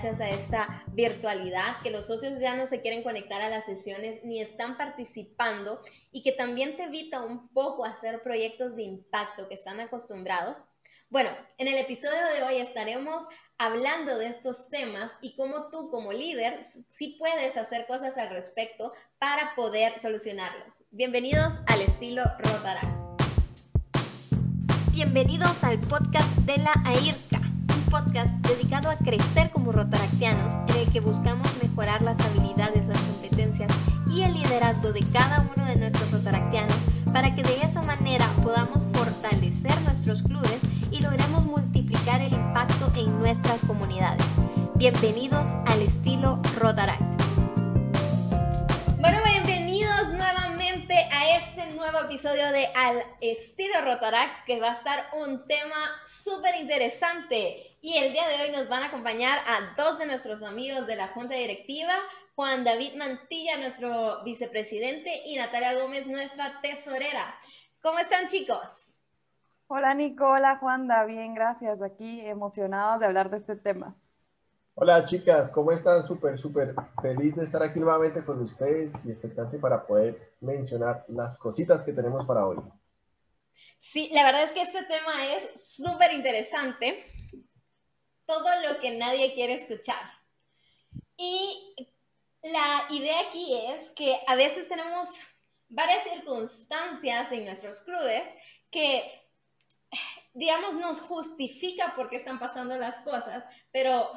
gracias a esta virtualidad, que los socios ya no se quieren conectar a las sesiones ni están participando y que también te evita un poco hacer proyectos de impacto que están acostumbrados. Bueno, en el episodio de hoy estaremos hablando de estos temas y cómo tú como líder sí puedes hacer cosas al respecto para poder solucionarlos. Bienvenidos al estilo Rotaract. Bienvenidos al podcast de la AIRCA, podcast dedicado a crecer como rotaractianos en el que buscamos mejorar las habilidades, las competencias y el liderazgo de cada uno de nuestros rotaractianos para que de esa manera podamos fortalecer nuestros clubes y logremos multiplicar el impacto en nuestras comunidades. Bienvenidos al estilo Rotaract. Este nuevo episodio de Al estilo Rotaract, que va a estar un tema súper interesante. Y el día de hoy nos van a acompañar a dos de nuestros amigos de la Junta Directiva, Juan David Mantilla, nuestro vicepresidente, y Natalia Gómez, nuestra tesorera. ¿Cómo están chicos? Hola Nicola, Juanda, bien, gracias. Aquí emocionados de hablar de este tema. Hola chicas, ¿cómo están? Súper, súper feliz de estar aquí nuevamente con ustedes y expectante para poder mencionar las cositas que tenemos para hoy. Sí, la verdad es que este tema es súper interesante. Todo lo que nadie quiere escuchar. Y la idea aquí es que a veces tenemos varias circunstancias en nuestros clubes que, digamos, nos justifica por qué están pasando las cosas, pero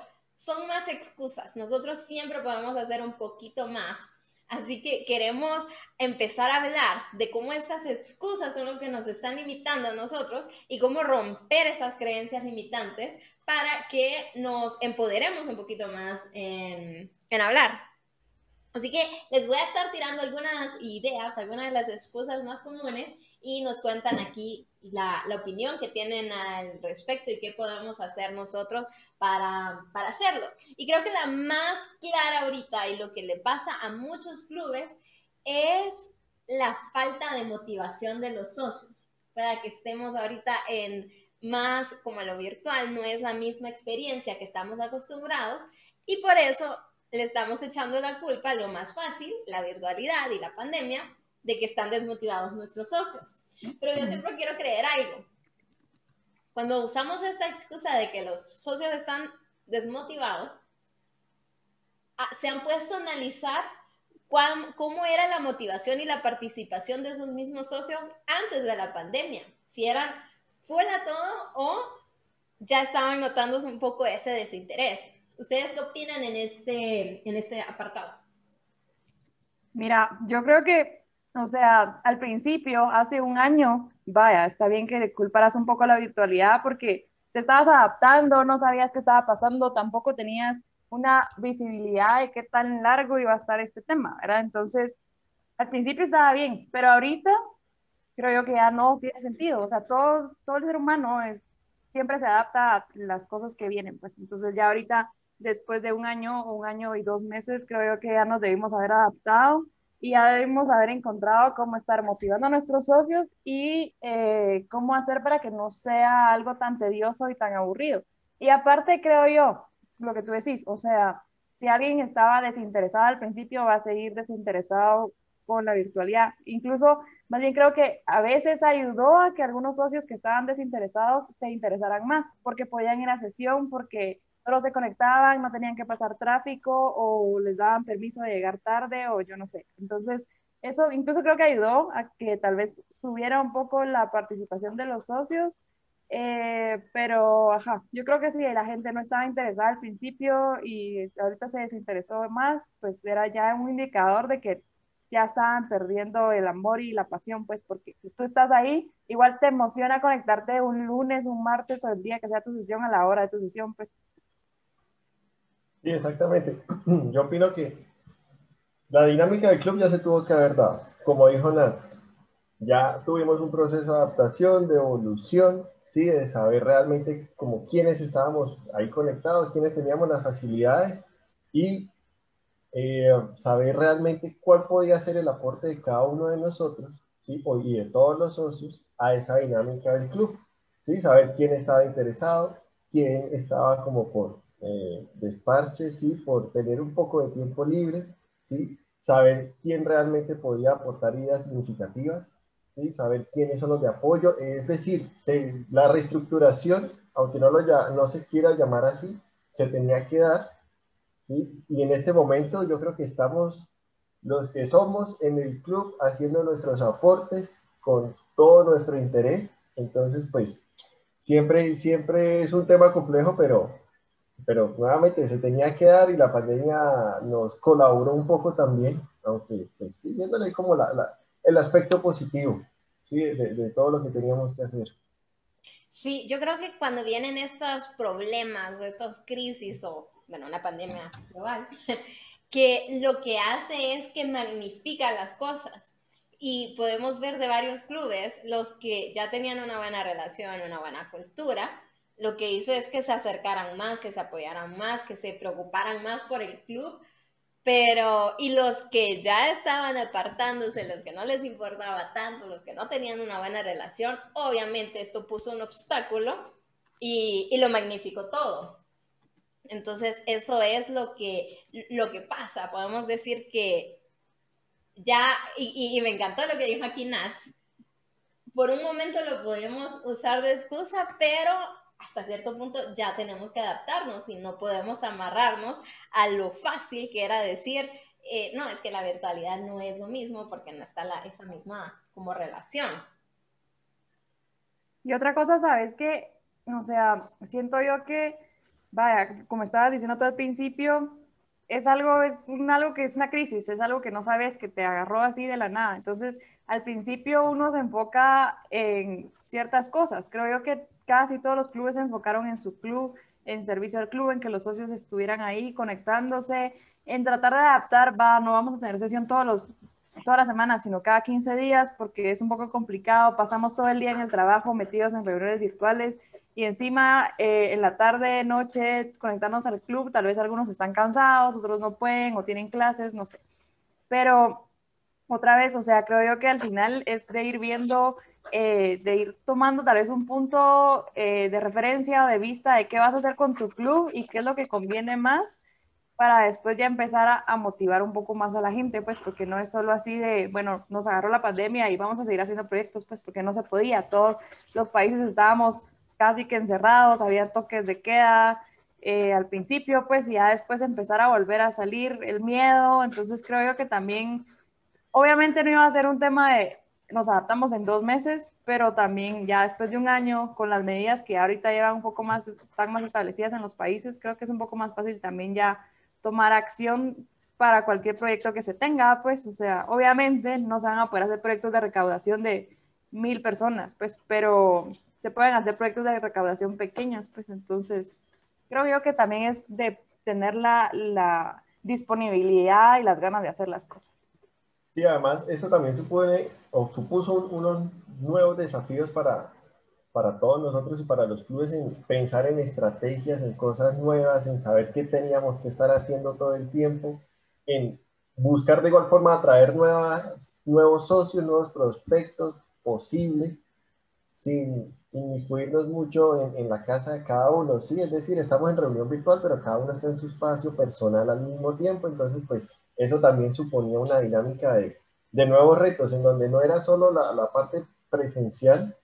son más excusas. Nosotros siempre podemos hacer un poquito más. Así que queremos empezar a hablar de cómo estas excusas son los que nos están limitando a nosotros y cómo romper esas creencias limitantes para que nos empoderemos un poquito más en, en hablar. Así que les voy a estar tirando algunas ideas, algunas de las excusas más comunes y nos cuentan aquí la, opinión que tienen al respecto y qué podemos hacer nosotros para, para hacerlo. Y creo que la más clara ahorita y lo que le pasa a muchos clubes es la falta de motivación de los socios. Para que estemos ahorita en más como lo virtual, no es la misma experiencia que estamos acostumbrados y por eso le estamos echando la culpa a lo más fácil, la virtualidad y la pandemia, de que están desmotivados nuestros socios. Pero yo siempre quiero creer algo. Cuando usamos esta excusa de que los socios están desmotivados, ah, se han puesto a analizar cómo era la motivación y la participación de esos mismos socios antes de la pandemia. Si eran fuera todo o ya estaban notando un poco ese desinterés. ¿Ustedes qué opinan en este, en este apartado? Mira, yo creo que, o sea, al principio, hace un año, vaya, está bien que culparas un poco la virtualidad porque te estabas adaptando, no sabías qué estaba pasando, tampoco tenías una visibilidad de qué tan largo iba a estar este tema, ¿verdad? Entonces, al principio estaba bien, pero ahorita creo yo que ya no tiene sentido. O sea, todo, todo el ser humano es, siempre se adapta a las cosas que vienen, pues entonces ya ahorita después de un año un año y dos meses, creo que ya nos debimos haber adaptado y ya debimos haber encontrado cómo estar motivando a nuestros socios y eh, cómo hacer para que no sea algo tan tedioso y tan aburrido. Y aparte, creo yo, lo que tú decís, o sea, si alguien estaba desinteresado al principio, va a seguir desinteresado con la virtualidad. Incluso, más bien creo que a veces ayudó a que algunos socios que estaban desinteresados se interesaran más, porque podían ir a sesión, porque solo se conectaban, no tenían que pasar tráfico o les daban permiso de llegar tarde o yo no sé. Entonces, eso incluso creo que ayudó a que tal vez subiera un poco la participación de los socios, eh, pero ajá, yo creo que si la gente no estaba interesada al principio y ahorita se desinteresó más, pues era ya un indicador de que ya estaban perdiendo el amor y la pasión, pues porque tú estás ahí, igual te emociona conectarte un lunes, un martes o el día que sea tu sesión, a la hora de tu sesión, pues Sí, exactamente. Yo opino que la dinámica del club ya se tuvo que haber dado. Como dijo Nats, ya tuvimos un proceso de adaptación, de evolución, ¿sí? de saber realmente como quiénes estábamos ahí conectados, quiénes teníamos las facilidades y eh, saber realmente cuál podía ser el aporte de cada uno de nosotros ¿sí? y de todos los socios a esa dinámica del club. ¿sí? Saber quién estaba interesado, quién estaba como por eh, ¿sí? Por tener un poco de tiempo libre, ¿sí? Saber quién realmente podía aportar ideas significativas, ¿sí? Saber quiénes son los de apoyo, es decir, la reestructuración, aunque no, lo ya, no se quiera llamar así, se tenía que dar, ¿sí? Y en este momento yo creo que estamos los que somos en el club haciendo nuestros aportes con todo nuestro interés. Entonces, pues, siempre, siempre es un tema complejo, pero, pero nuevamente se tenía que dar y la pandemia nos colaboró un poco también, aunque pues, sí, viéndole como la, el aspecto positivo ¿sí? de, de todo lo que teníamos que hacer. Sí, yo creo que cuando vienen estos problemas o estos crisis o, bueno, una pandemia global, que lo que hace es que magnifica las cosas. Y podemos ver de varios clubes, los que ya tenían una buena relación, una buena cultura, lo que hizo es que se acercaran más, que se apoyaran más, que se preocuparan más por el club, pero y los que ya estaban apartándose, los que no les importaba tanto, los que no tenían una buena relación, obviamente esto puso un obstáculo y, y lo magnificó todo. Entonces, eso es lo que, lo que pasa. Podemos decir que ya, y, me encantó lo que dijo aquí Nats, por un momento lo podemos usar de excusa, pero hasta cierto punto ya tenemos que adaptarnos y no podemos amarrarnos a lo fácil que era decir, eh, no, es que la virtualidad no es lo mismo porque no está la, esa misma como relación. Y otra cosa, sabes que, o sea, siento yo que vaya, como estabas diciendo todo al principio, es algo, es un, algo que es una crisis, es algo que no sabes que te agarró así de la nada. Entonces, al principio uno se enfoca en ciertas cosas. Creo yo que casi todos los clubes se enfocaron en su club, en servicio al club, en que los socios estuvieran ahí conectándose, en tratar de adaptar, va, no vamos a tener sesión todos los, todas las semanas, sino cada 15 días, porque es un poco complicado, pasamos todo el día en el trabajo metidos en reuniones virtuales y encima eh, en la tarde, noche, conectarnos al club, tal vez algunos están cansados, otros no pueden o tienen clases, no sé. Pero otra vez, o sea, creo yo que al final es de ir viendo, eh, de ir tomando tal vez un punto eh, de referencia o de vista de qué vas a hacer con tu club y qué es lo que conviene más para después ya empezar a, motivar un poco más a la gente, pues porque no es solo así de, bueno, nos agarró la pandemia y vamos a seguir haciendo proyectos, pues porque no se podía, todos los países estábamos casi que encerrados, había toques de queda eh, al principio, pues, y ya después empezar a volver a salir el miedo. Entonces creo yo que también, obviamente no iba a ser un tema de nos adaptamos en dos meses, pero también ya después de un año, con las medidas que ahorita llevan un poco más, están más establecidas en los países, creo que es un poco más fácil también ya tomar acción para cualquier proyecto que se tenga, pues, o sea, obviamente no se van a poder hacer proyectos de recaudación de mil personas, pues, pero se pueden hacer proyectos de recaudación pequeños, pues entonces creo yo que también es de tener la, la disponibilidad y las ganas de hacer las cosas. Sí, además eso también supone o supuso unos nuevos desafíos para, para todos nosotros y para los clubes en pensar en estrategias, en cosas nuevas, en saber qué teníamos que estar haciendo todo el tiempo, en buscar de igual forma atraer nuevas, nuevos socios, nuevos prospectos posibles, sin, inmiscuirnos mucho en, en, la casa de cada uno, sí, es decir, estamos en reunión virtual, pero cada uno está en su espacio personal al mismo tiempo, entonces pues eso también suponía una dinámica de, de nuevos retos, en donde no era solo la, la, parte presencial,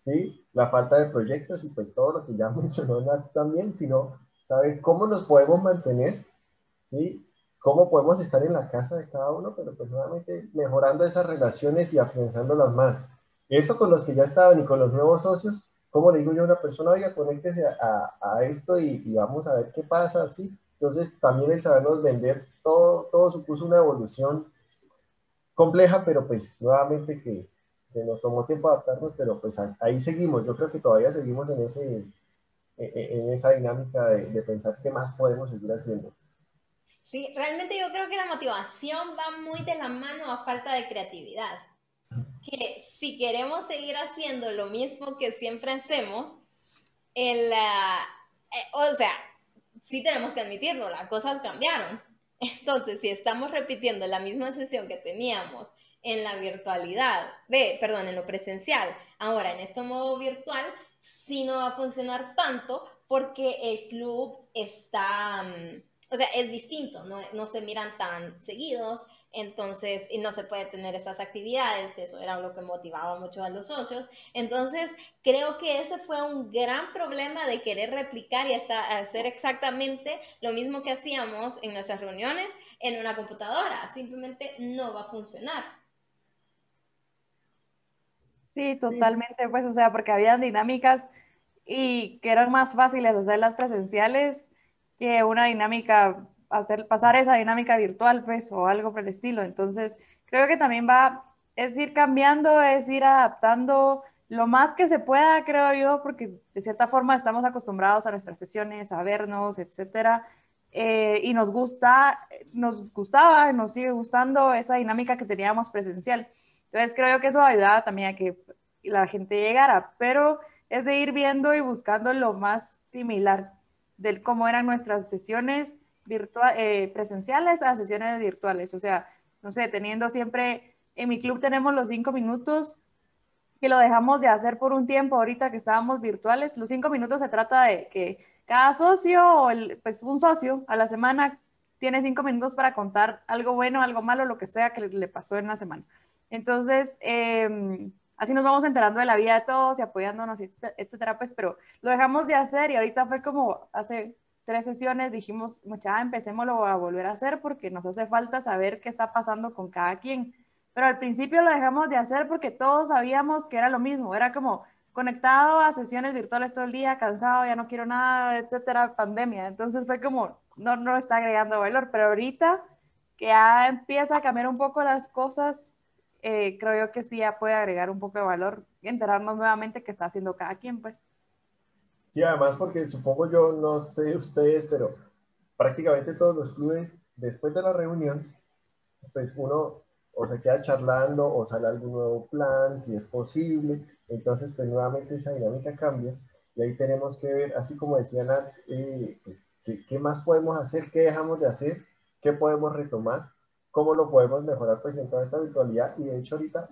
sí, la falta de proyectos y pues todo lo que ya mencionó Nat también, sino saber cómo nos podemos mantener, sí, cómo podemos estar en la casa de cada uno, pero pues nuevamente mejorando esas relaciones y afianzándolas más. Eso con los que ya estaban y con los nuevos socios, ¿cómo le digo yo a una persona, oiga, conéctese a, a esto y, y, vamos a ver qué pasa? ¿sí? Entonces, también el sabernos vender, todo, todo supuso una evolución compleja, pero pues nuevamente que, que nos tomó tiempo adaptarnos, pero pues ahí seguimos. Yo creo que todavía seguimos en, ese, en esa dinámica de, de pensar qué más podemos seguir haciendo. Sí, realmente yo creo que la motivación va muy de la mano a falta de creatividad que si queremos seguir haciendo lo mismo que siempre hacemos, el, uh, o sea, sí tenemos que admitirlo, las cosas cambiaron. Entonces, si estamos repitiendo la misma sesión que teníamos en la virtualidad, ve, perdón, en lo presencial, ahora en este modo virtual, sí no va a funcionar tanto porque el club está, mm, o sea, es distinto, no, no se miran tan seguidos, entonces, y no se puede tener esas actividades, que eso era lo que motivaba mucho a los socios. Entonces, creo que ese fue un gran problema de querer replicar y hasta hacer exactamente lo mismo que hacíamos en nuestras reuniones en una computadora. Simplemente no va a funcionar. Sí, totalmente, pues, o sea, porque había dinámicas y que eran más fáciles hacerlas presenciales que una dinámica pasar esa dinámica virtual, pues, o algo por el estilo. Entonces, creo que también va, es ir cambiando, es ir adaptando lo más que se pueda, creo yo, porque de cierta forma estamos acostumbrados a nuestras sesiones, a vernos, etcétera. Eh, y nos gusta, nos gustaba, nos sigue gustando esa dinámica que teníamos presencial. Entonces creo que eso ayudaba también a que la gente llegara, pero es de ir viendo y buscando lo más similar de cómo eran nuestras sesiones virtual, eh, presenciales a sesiones virtuales. O sea, no sé, teniendo siempre, en mi club tenemos los cinco minutos que lo dejamos de hacer por un tiempo ahorita que estábamos virtuales. Los cinco minutos se trata de que cada socio, pues un socio a la semana tiene cinco minutos para contar algo bueno, algo malo, lo que sea que le pasó en la semana. Entonces, em, así nos vamos enterando de la vida de todos y apoyándonos, etcétera, pues, pero lo dejamos de hacer y ahorita fue como hace tres sesiones dijimos, mucha, empecémoslo a volver a hacer porque nos hace falta saber qué está pasando con cada quien. Pero al principio lo dejamos de hacer porque todos sabíamos que era lo mismo, era como conectado a sesiones virtuales todo el día, cansado, ya no quiero nada, etcétera, pandemia. Entonces fue como, no, no está agregando valor, pero ahorita que ya empieza a cambiar un poco las cosas, eh, creo yo que sí ya puede agregar un poco de valor y enterarnos nuevamente qué está haciendo cada quien, pues. Sí, además porque supongo yo, no sé ustedes, pero prácticamente todos los clubes, después de la reunión, pues uno o se queda charlando o sale algún nuevo plan, si es posible. Entonces, pues nuevamente esa dinámica cambia y ahí tenemos que ver, así como decía Nat, eh, pues, ¿qué, ¿qué, más podemos hacer? ¿Qué dejamos de hacer? ¿Qué podemos retomar? ¿Cómo lo podemos mejorar pues en toda esta virtualidad? Y de hecho ahorita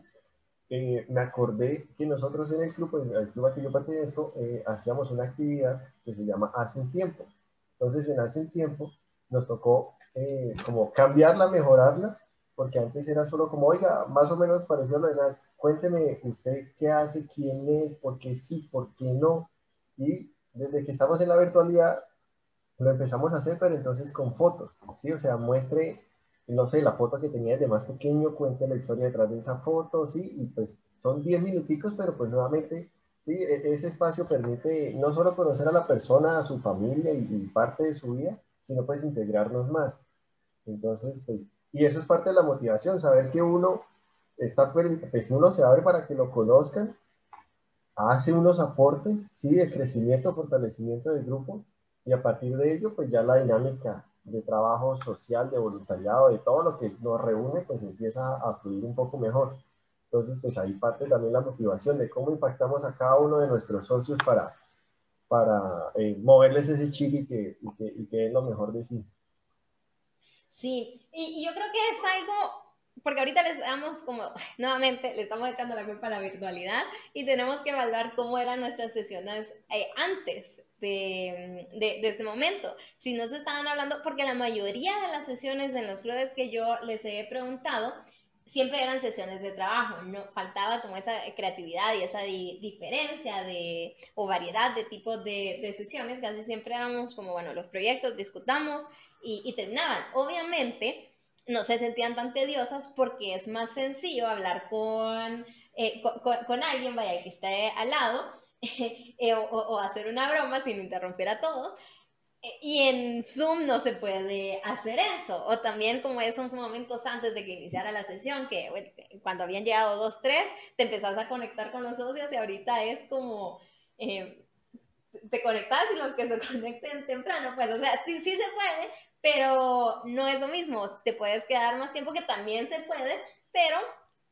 eh, me acordé que nosotros en el club, pues, el club al que yo pertenezco, eh, hacíamos una actividad que se llama Hace un Tiempo. Entonces, en Hace un Tiempo nos tocó eh, como cambiarla, mejorarla, porque antes era solo como, oiga, más o menos pareció lo de Nats, cuénteme usted qué hace, quién es, por qué sí, por qué no. Y desde que estamos en la virtualidad, lo empezamos a hacer, pero entonces con fotos, ¿sí? O sea, muestre no sé, la foto que tenía de más pequeño, cuente la historia detrás de esa foto, ¿sí? Y pues son 10 minuticos, pero pues nuevamente, ¿sí? E, ese espacio permite no solo conocer a la persona, a su familia y, parte de su vida, sino pues integrarnos más. Entonces, pues, y eso es parte de la motivación, saber que uno está, pues uno se abre para que lo conozcan, hace unos aportes, sí, de crecimiento, fortalecimiento del grupo, y a partir de ello, pues ya la dinámica de trabajo social, de voluntariado, de todo lo que nos reúne, pues empieza a fluir un poco mejor. Entonces, pues ahí parte también la motivación de cómo impactamos a cada uno de nuestros socios para, para eh, moverles ese chip y que, y que, y que es lo mejor de sí. Sí, y, yo creo que es algo porque ahorita les damos como, nuevamente, le estamos echando la culpa a la virtualidad y tenemos que evaluar cómo eran nuestras sesiones eh, antes de, de, de, este momento. Si no se estaban hablando, porque la mayoría de las sesiones en los clubes que yo les he preguntado, siempre eran sesiones de trabajo, no faltaba como esa creatividad y esa diferencia de, o variedad de tipos de, de, sesiones, casi siempre éramos como, bueno, los proyectos, discutamos y, y terminaban. Obviamente, no se sentían tan tediosas porque es más sencillo hablar con, eh, con, alguien, vaya, que esté al lado, eh, o, hacer una broma sin interrumpir a todos. Y en Zoom no se puede hacer eso. O también como esos momentos antes de que iniciara la sesión, que cuando habían llegado dos, tres, te empezás a conectar con los socios y ahorita es como... Eh, te conectas y los que se conecten temprano, pues, o sea, sí, sí se puede, pero no es lo mismo, te puedes quedar más tiempo que también se puede, pero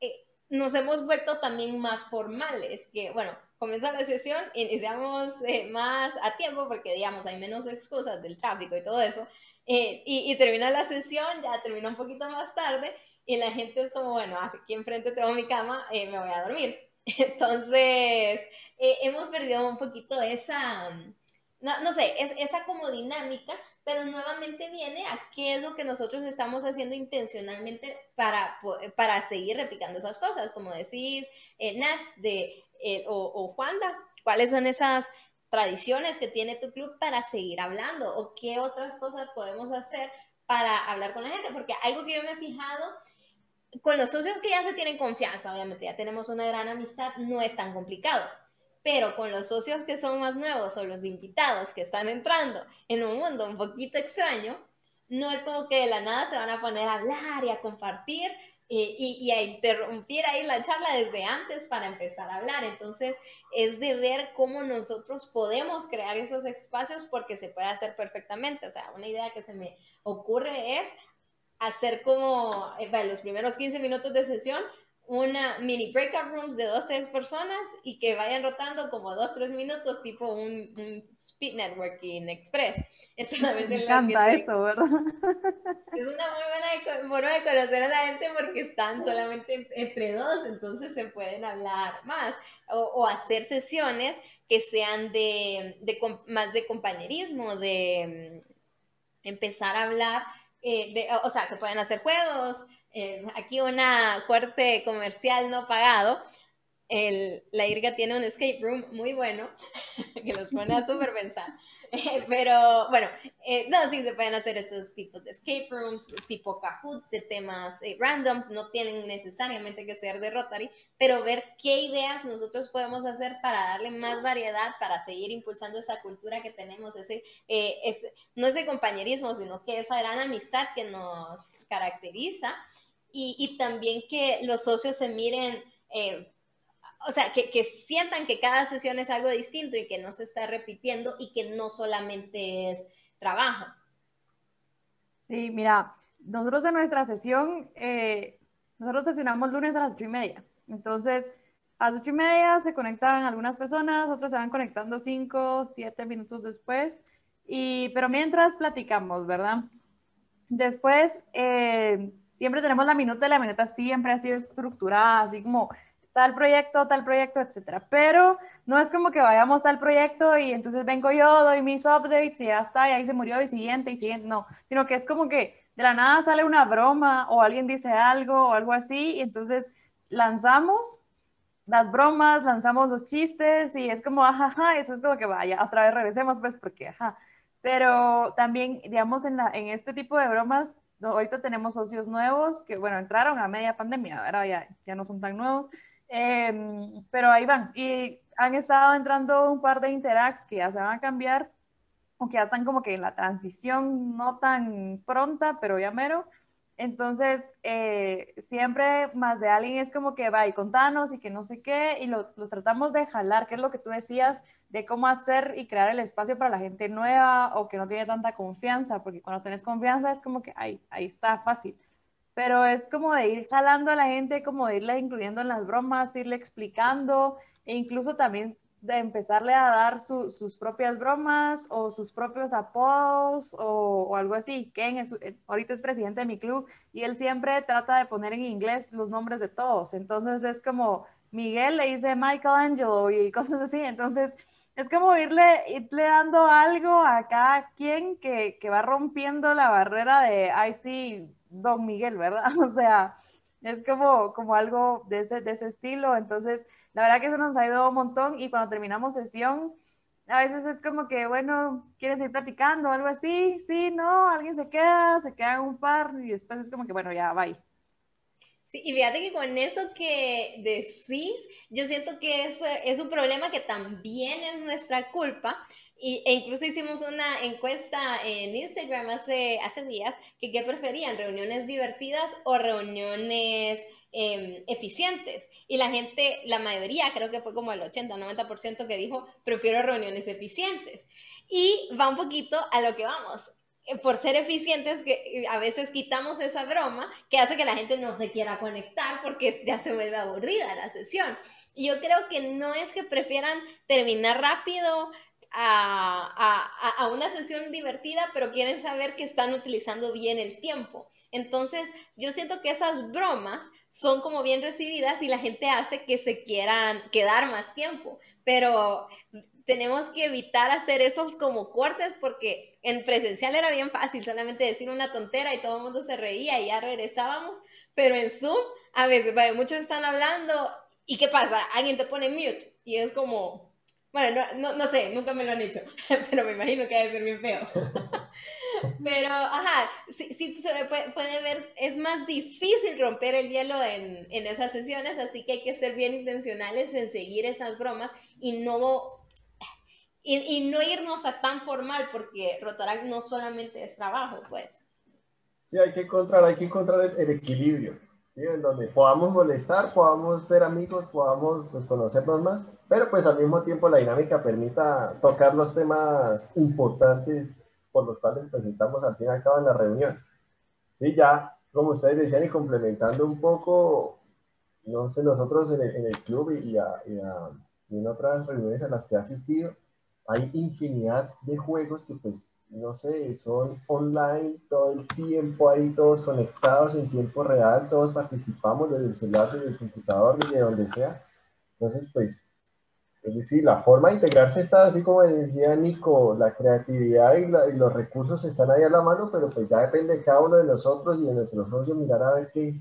eh, nos hemos vuelto también más formales, que bueno, comienza la sesión, iniciamos eh, más a tiempo porque digamos hay menos excusas del tráfico y todo eso, eh, y, y, termina la sesión, ya termina un poquito más tarde y la gente es como, bueno, aquí enfrente tengo mi cama, me voy a dormir. Entonces, eh, hemos perdido un poquito esa, no, no sé, es, esa como dinámica, pero nuevamente viene a qué es lo que nosotros estamos haciendo intencionalmente para, para seguir replicando esas cosas, como decís, eh, Nats de, eh, o, o Juanda, cuáles son esas tradiciones que tiene tu club para seguir hablando o qué otras cosas podemos hacer para hablar con la gente, porque algo que yo me he fijado con los socios que ya se tienen confianza, obviamente ya tenemos una gran amistad, no es tan complicado. Pero con los socios que son más nuevos o los invitados que están entrando en un mundo un poquito extraño, no es como que de la nada se van a poner a hablar y a compartir eh, y, a interrumpir ahí la charla desde antes para empezar a hablar. Entonces, es de ver cómo nosotros podemos crear esos espacios porque se puede hacer perfectamente. O sea, una idea que se me ocurre es hacer como eh, los primeros 15 minutos de sesión, una mini breakout rooms de dos, tres personas y que vayan rotando como dos, tres minutos, tipo un, speed networking express. Es Me encanta eso, ¿verdad? Es una muy buena forma de conocer a la gente porque están solamente entre dos, entonces se pueden hablar más. O, hacer sesiones que sean de, de, más de compañerismo, de mm, empezar a hablar eh, o sea, se pueden hacer juegos. Eh, aquí una corte comercial no pagado. El, la IRGA tiene un escape room muy bueno que los pone a súper pensar. pero bueno, eh, no, sí se pueden hacer estos tipos de escape rooms, tipo Kahoots, de temas eh, randoms, no tienen necesariamente que ser de Rotary, pero ver qué ideas nosotros podemos hacer para darle más variedad, para seguir impulsando esa cultura que tenemos, ese, eh, no ese compañerismo, sino que esa gran amistad que nos caracteriza y, y también que los socios se miren o sea, que, sientan que cada sesión es algo distinto y que no se está repitiendo y que no solamente es trabajo. Sí, mira, nosotros en nuestra sesión, eh, nosotros sesionamos lunes a las ocho y media. Entonces, a las ocho y media se conectan algunas personas, otras se van conectando cinco, siete minutos después. Y, pero mientras platicamos, ¿verdad? Después, eh, siempre tenemos la minuta y la minuta siempre ha sido estructurada, así como tal proyecto, tal proyecto, etcétera. Pero no es como que vayamos tal proyecto y entonces vengo yo, doy mis updates y ya está, y ahí se murió y siguiente y siguiente, no, sino que es como que de la nada sale una broma o alguien dice algo o algo así y entonces lanzamos las bromas, lanzamos los chistes y es como, ajá, eso es como que vaya, otra vez regresemos pues porque, ajá. Pero también, digamos, en, en este tipo de bromas, ahorita tenemos socios nuevos que, bueno, entraron a media pandemia, ahora ya, ya no son tan nuevos, Em, pero ahí van. Y han estado entrando un par de interacts que ya se van a cambiar, o que ya están como que en la transición no tan pronta, pero ya mero. Entonces, eh, siempre más de alguien es como que va y contanos y que no sé qué, y los tratamos de jalar, que es lo que tú decías, de cómo hacer y crear el espacio para la gente nueva o que no tiene tanta confianza, porque cuando tienes confianza es como que ahí, ahí está fácil pero es como de ir jalando a la gente, como de incluyendo en las bromas, irle explicando e incluso también de empezarle a dar sus propias bromas o sus propios apodos o, algo así. Ken es, eh, ahorita es presidente de mi club y él siempre trata de poner en inglés los nombres de todos. Entonces es como Miguel le dice Michelangelo y cosas así. Entonces es como irle, irle dando algo a cada quien que, que va rompiendo la barrera de, ay sí, Don Miguel, ¿verdad? O sea, es como, como algo de ese, de ese estilo. Entonces, la verdad que eso nos ayudado un montón y cuando terminamos sesión, a veces es como que, bueno, ¿quieres ir platicando algo así? Sí, no, alguien se queda, se quedan un par y después es como que, bueno, ya, bye. Sí, y fíjate que con eso que decís, yo siento que es, es un problema que también es nuestra culpa, y, e incluso hicimos una encuesta en Instagram hace, hace días que qué preferían, reuniones divertidas o reuniones em, eficientes. Y la gente, la mayoría, creo que fue como el 80 90% que dijo, prefiero reuniones eficientes. Y va un poquito a lo que vamos por ser eficientes, que a veces quitamos esa broma que hace que la gente no se quiera conectar porque ya se vuelve aburrida la sesión. Y yo creo que no es que prefieran terminar rápido a, una sesión divertida, pero quieren saber que están utilizando bien el tiempo. Entonces, yo siento que esas bromas son como bien recibidas y la gente hace que se quieran quedar más tiempo, pero tenemos que evitar hacer esos como cortes porque en presencial era bien fácil solamente decir una tontera y todo el mundo se reía y ya regresábamos, pero en Zoom a veces muchos están hablando y ¿qué pasa? Alguien te pone mute y es como bueno, no, no, sé, nunca me lo han hecho, pero me imagino que debe ser bien feo. pero, ajá, sí, sí se puede, puede, ver, es más difícil romper el hielo en, en, esas sesiones, así que hay que ser bien intencionales en seguir esas bromas y no, y, y no irnos a tan formal, porque Rotaract no solamente es trabajo, pues. Sí, hay que encontrar, hay que encontrar el, equilibrio, en donde podamos molestar, podamos ser amigos, podamos pues, conocernos más pero pues al mismo tiempo la dinámica permita tocar los temas importantes por los cuales presentamos al fin y al cabo en la reunión. Y ya, como ustedes decían, y complementando un poco, no sé, nosotros en el, club y, en otras reuniones a las que he asistido, hay infinidad de juegos que pues, no sé, son online todo el tiempo, ahí todos conectados en tiempo real, todos participamos desde el celular, desde el computador, desde donde sea. Entonces, pues, es decir, la forma de integrarse está así como decía Nico, la creatividad y, los recursos están ahí a la mano, pero pues ya depende de cada uno de nosotros y de nuestros socios mirar a ver qué,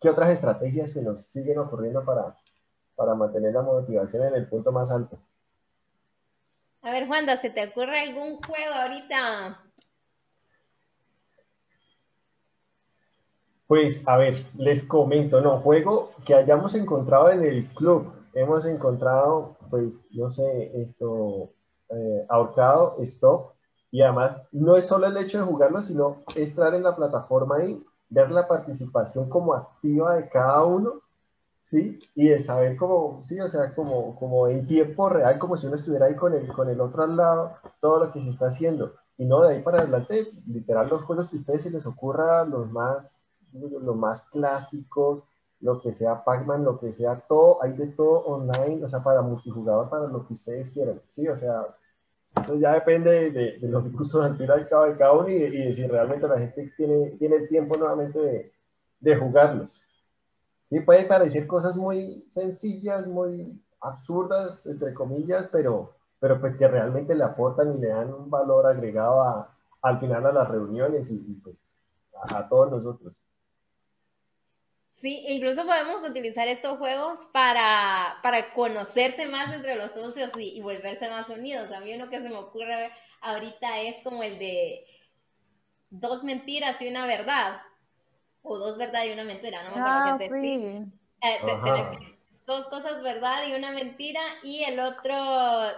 qué otras estrategias se nos siguen ocurriendo para, para mantener la motivación en el punto más alto. A ver, Juanda, ¿se te ocurre algún juego ahorita? Pues, a ver, les comento, no, juego que hayamos encontrado en el club hemos encontrado, pues, no sé, esto, eh, ahorcado, stop, y además no es solo el hecho de jugarlo, sino estar en la plataforma y ver la participación como activa de cada uno, ¿sí? Y de saber cómo, sí, o sea, como, como en tiempo real, como si uno estuviera ahí con el, con el otro al lado, todo lo que se está haciendo. Y no, de ahí para adelante, literal, los juegos que a ustedes se les ocurra, los más, los más clásicos, lo que sea Pac-Man, lo que sea todo, hay de todo online, o sea, para multijugador, para lo que ustedes quieran, ¿sí? O sea, eso ya depende de, los gustos al final de cada uno y, de si realmente la gente tiene, tiene el tiempo nuevamente de, de jugarlos. Sí, puede parecer cosas muy sencillas, muy absurdas, entre comillas, pero, pero pues que realmente le aportan y le dan un valor agregado a, al final a las reuniones y, pues a todos nosotros. Sí, incluso podemos utilizar estos juegos para, para conocerse más entre los socios y, volverse más unidos. A mí uno que se me ocurre ahorita es como el de dos mentiras y una verdad. O dos verdades y una mentira, no me acuerdo ah, qué te sí. eh, dos cosas verdad y una mentira y el otro,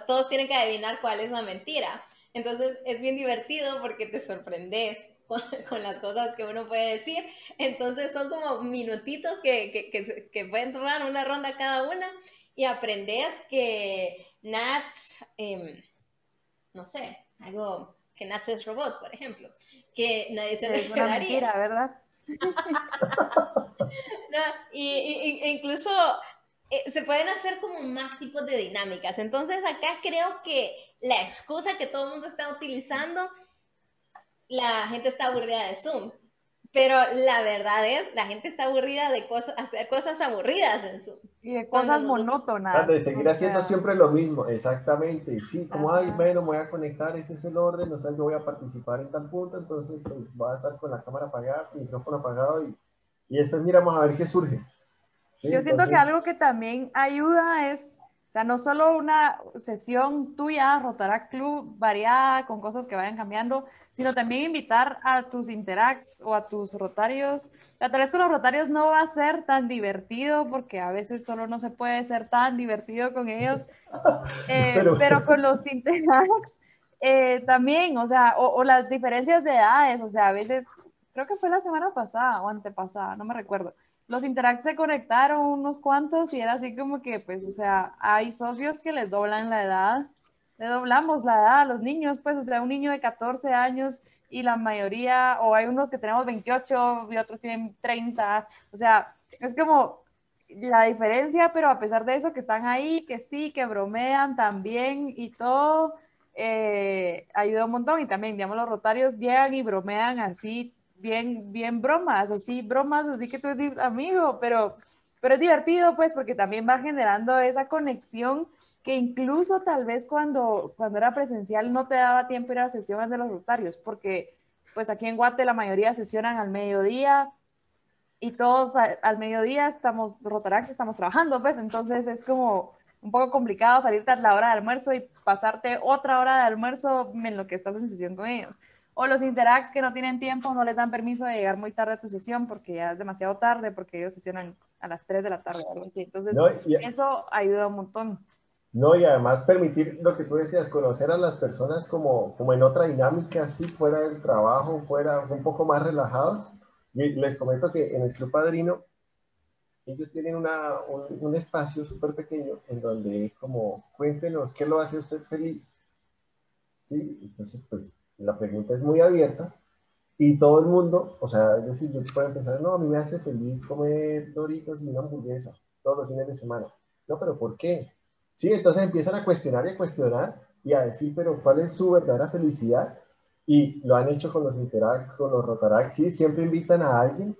todos tienen que adivinar cuál es la mentira. Entonces es bien divertido porque te sorprendes con, las cosas que uno puede decir. Entonces son como minutitos que, que, que, pueden tomar una ronda cada una y aprendes que Nats, em, no sé, algo que Nats es robot, por ejemplo, que nadie se lo esperaría. ¿verdad? y, incluso eh, se pueden hacer como más tipos de dinámicas. Entonces acá creo que la excusa que todo el mundo está utilizando la gente está aburrida de Zoom. Pero la verdad es, la gente está aburrida de cosas, hacer cosas aburridas en Zoom. Y de cosas monótonas. De seguir haciendo siempre lo mismo, exactamente. Sí, como, ay, bueno, voy a conectar, ese es el orden, o sea, yo voy a participar en tal punto, entonces pues voy a estar con la cámara apagada, el micrófono apagado y, y después miramos a ver qué surge. yo siento que algo que también ayuda es sea, no solo una sesión tuya, Rotaract Club, variada, con cosas que vayan cambiando, sino también invitar a tus interacts o a tus rotarios. La tal vez con los rotarios no va a ser tan divertido porque a veces solo no se puede ser tan divertido con ellos, eh, pero... con los interacts eh, también, o sea, o, o las diferencias de edades, o sea, a veces, creo que fue la semana pasada o antepasada, no me recuerdo los Interact se conectaron unos cuantos y era así como que, pues, o sea, hay socios que les doblan la edad, le doblamos la edad a los niños, pues, o sea, un niño de 14 años y la mayoría, o hay unos que tenemos 28 y otros tienen 30, o sea, es como la diferencia, pero a pesar de eso que están ahí, que sí, que bromean también y todo, eh, ayuda un montón y también, digamos, los rotarios llegan y bromean así, bien, bien bromas, así, bromas, así que tú decís, amigo, pero, pero es divertido, pues, porque también va generando esa conexión que incluso tal vez cuando, cuando era presencial no te daba tiempo ir a las sesiones de los rotarios, porque pues aquí en Guate la mayoría sesionan al mediodía y todos al mediodía estamos, Rotarax estamos trabajando, pues entonces es como un poco complicado salirte a la hora de almuerzo y pasarte otra hora de almuerzo en lo que estás en sesión con ellos. O los Interacs que no tienen tiempo, no les dan permiso de llegar muy tarde a tu sesión porque ya es demasiado tarde, porque ellos sesionan a las 3 de la tarde o algo así. Entonces, eso ayuda un montón. No, y además permitir lo que tú decías, conocer a las personas como, como en otra dinámica, así fuera del trabajo, fuera un poco más relajados. Y les comento que en el Club Padrino, ellos tienen una, un, espacio súper pequeño en donde es como, cuéntenos, ¿qué lo hace usted feliz? Sí, entonces pues la pregunta es muy abierta y todo el mundo, o sea, es decir, yo puedo empezar, no, a mí me hace feliz comer doritos y una hamburguesa todos los fines de semana. No, pero ¿por qué? ¿sí? Entonces empiezan a cuestionar y a cuestionar y a decir, pero ¿cuál es su verdadera felicidad? Y lo han hecho con los Interact, con los Rotaract, sí, siempre invitan a alguien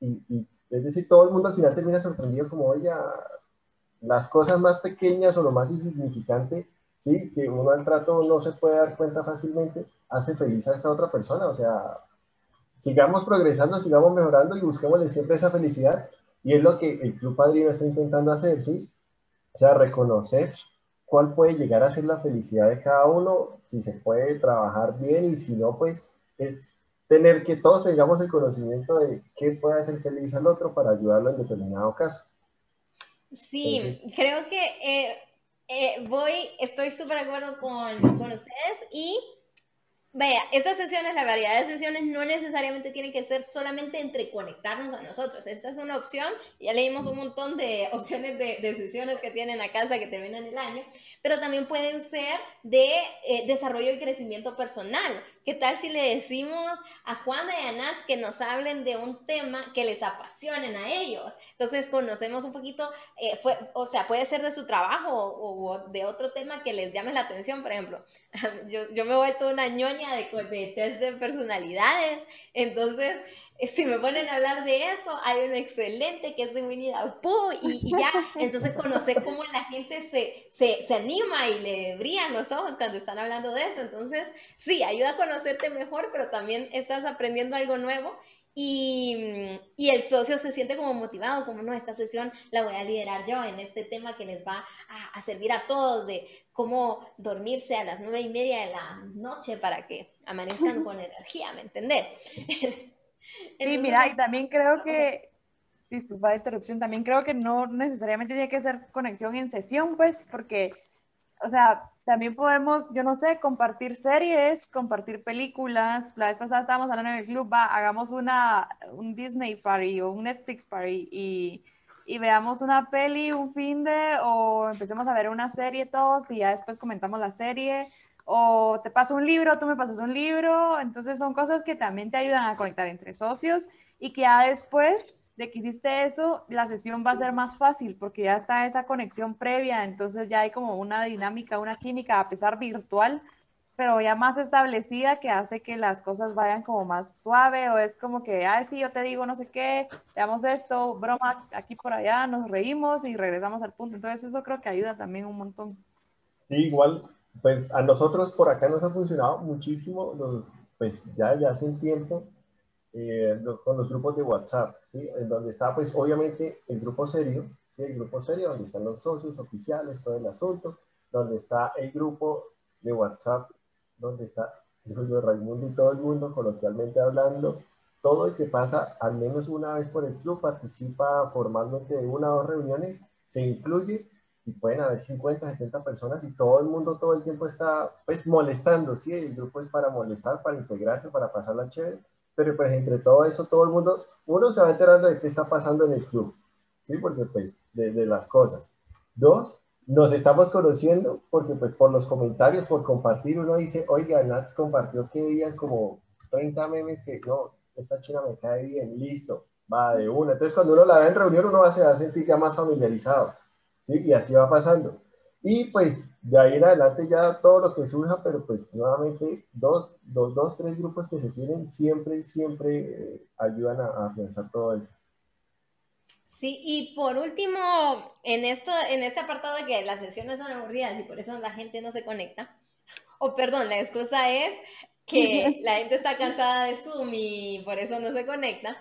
y, es decir, todo el mundo al final termina sorprendido como, oye, las cosas más pequeñas o lo más insignificante, sí, que uno al trato no se puede dar cuenta fácilmente, hace feliz a esta otra persona, o sea, sigamos progresando, sigamos mejorando y busquémosle siempre esa felicidad y es lo que el Club Padrino está intentando hacer, ¿sí? O sea, reconocer cuál puede llegar a ser la felicidad de cada uno, si se puede trabajar bien y si no, pues es tener que todos tengamos el conocimiento de qué puede hacer feliz al otro para ayudarlo en determinado caso. Sí, creo que eh, eh, voy, estoy súper de acuerdo con, con ustedes y Vaya, estas sesiones, la variedad de sesiones no necesariamente tienen que ser solamente entre conectarnos a nosotros. Esta es una opción. Ya leímos un montón de opciones de, de sesiones que tienen a casa que terminan el año, pero también pueden ser de eh, desarrollo y crecimiento personal. ¿Qué tal si le decimos a Juana y a Nats que nos hablen de un tema que les apasionen a ellos? Entonces conocemos un poquito, eh, fue, o sea, puede ser de su trabajo o, de otro tema que les llame la atención. Por ejemplo, yo, yo me voy toda una ñoña de, de test de personalidades, entonces eh, si me ponen a hablar de eso, hay un excelente que es de Winnie the y, y, ya, entonces conocer cómo la gente se, se, se, anima y le brillan los ojos cuando están hablando de eso. Entonces, sí, ayuda a conocerte mejor, pero también estás aprendiendo algo nuevo y, y, el socio se siente como motivado, como no, esta sesión la voy a liderar yo en este tema que les va a, a servir a todos de cómo dormirse a las nueve y media de la noche para que amanezcan con energía, ¿me entendés? sí, mira, y también creo que, disculpa la interrupción, también creo que no necesariamente tiene que ser conexión en sesión, pues, porque, o sea, también podemos, yo no sé, compartir series, compartir películas. La vez pasada estábamos hablando en el club, va, hagamos una, un Disney party o un Netflix party y, y veamos una peli un fin de o empecemos a ver una serie todos y ya después comentamos la serie o te paso un libro, tú me pasas un libro, entonces son cosas que también te ayudan a conectar entre socios y que ya después de que hiciste eso, la sesión va a ser más fácil porque ya está esa conexión previa, entonces ya hay como una dinámica, una química, a pesar virtual, pero ya más establecida que hace que las cosas vayan como más suave o es como que, ay, sí, yo te digo no sé qué, te damos esto, broma aquí por allá, nos reímos y regresamos al punto. Entonces eso creo que ayuda también un montón. Sí, igual pues a nosotros por acá nos ha funcionado muchísimo, pues ya, ya hace un tiempo, eh, con los grupos de WhatsApp, ¿sí? En donde está, pues obviamente el grupo serio, ¿sí? El grupo serio donde están los socios oficiales, todo el asunto, donde está el grupo de WhatsApp, donde está de Raimundo y todo el mundo, coloquialmente hablando, todo el que pasa al menos una vez por el club participa formalmente de una o dos reuniones, se incluye y pueden haber 50, 70 personas y todo el mundo todo el tiempo está pues molestando, sí, el grupo es para molestar, para integrarse, para pasarla chévere, pero pues entre todo eso todo el mundo, uno se va enterando de qué está pasando en el club, sí, porque pues de, de las cosas. Dos, nos estamos conociendo porque pues por los comentarios, por compartir, uno dice, oiga, Nats compartió que había como 30 memes que no, esta china me cae bien, listo, va de una. Entonces cuando uno la ve en reunión uno va, se va a sentir ya más familiarizado. ¿sí? Y así va pasando. Y pues de ahí en adelante ya todo lo que surja, pero pues nuevamente dos, dos, dos tres grupos que se tienen siempre, siempre eh, ayudan a, a todo eso. Sí, y por último, en, esto, en este apartado de que las sesiones son aburridas y por eso la gente no se conecta, o perdón, la excusa es que la gente está cansada de Zoom y por eso no se conecta,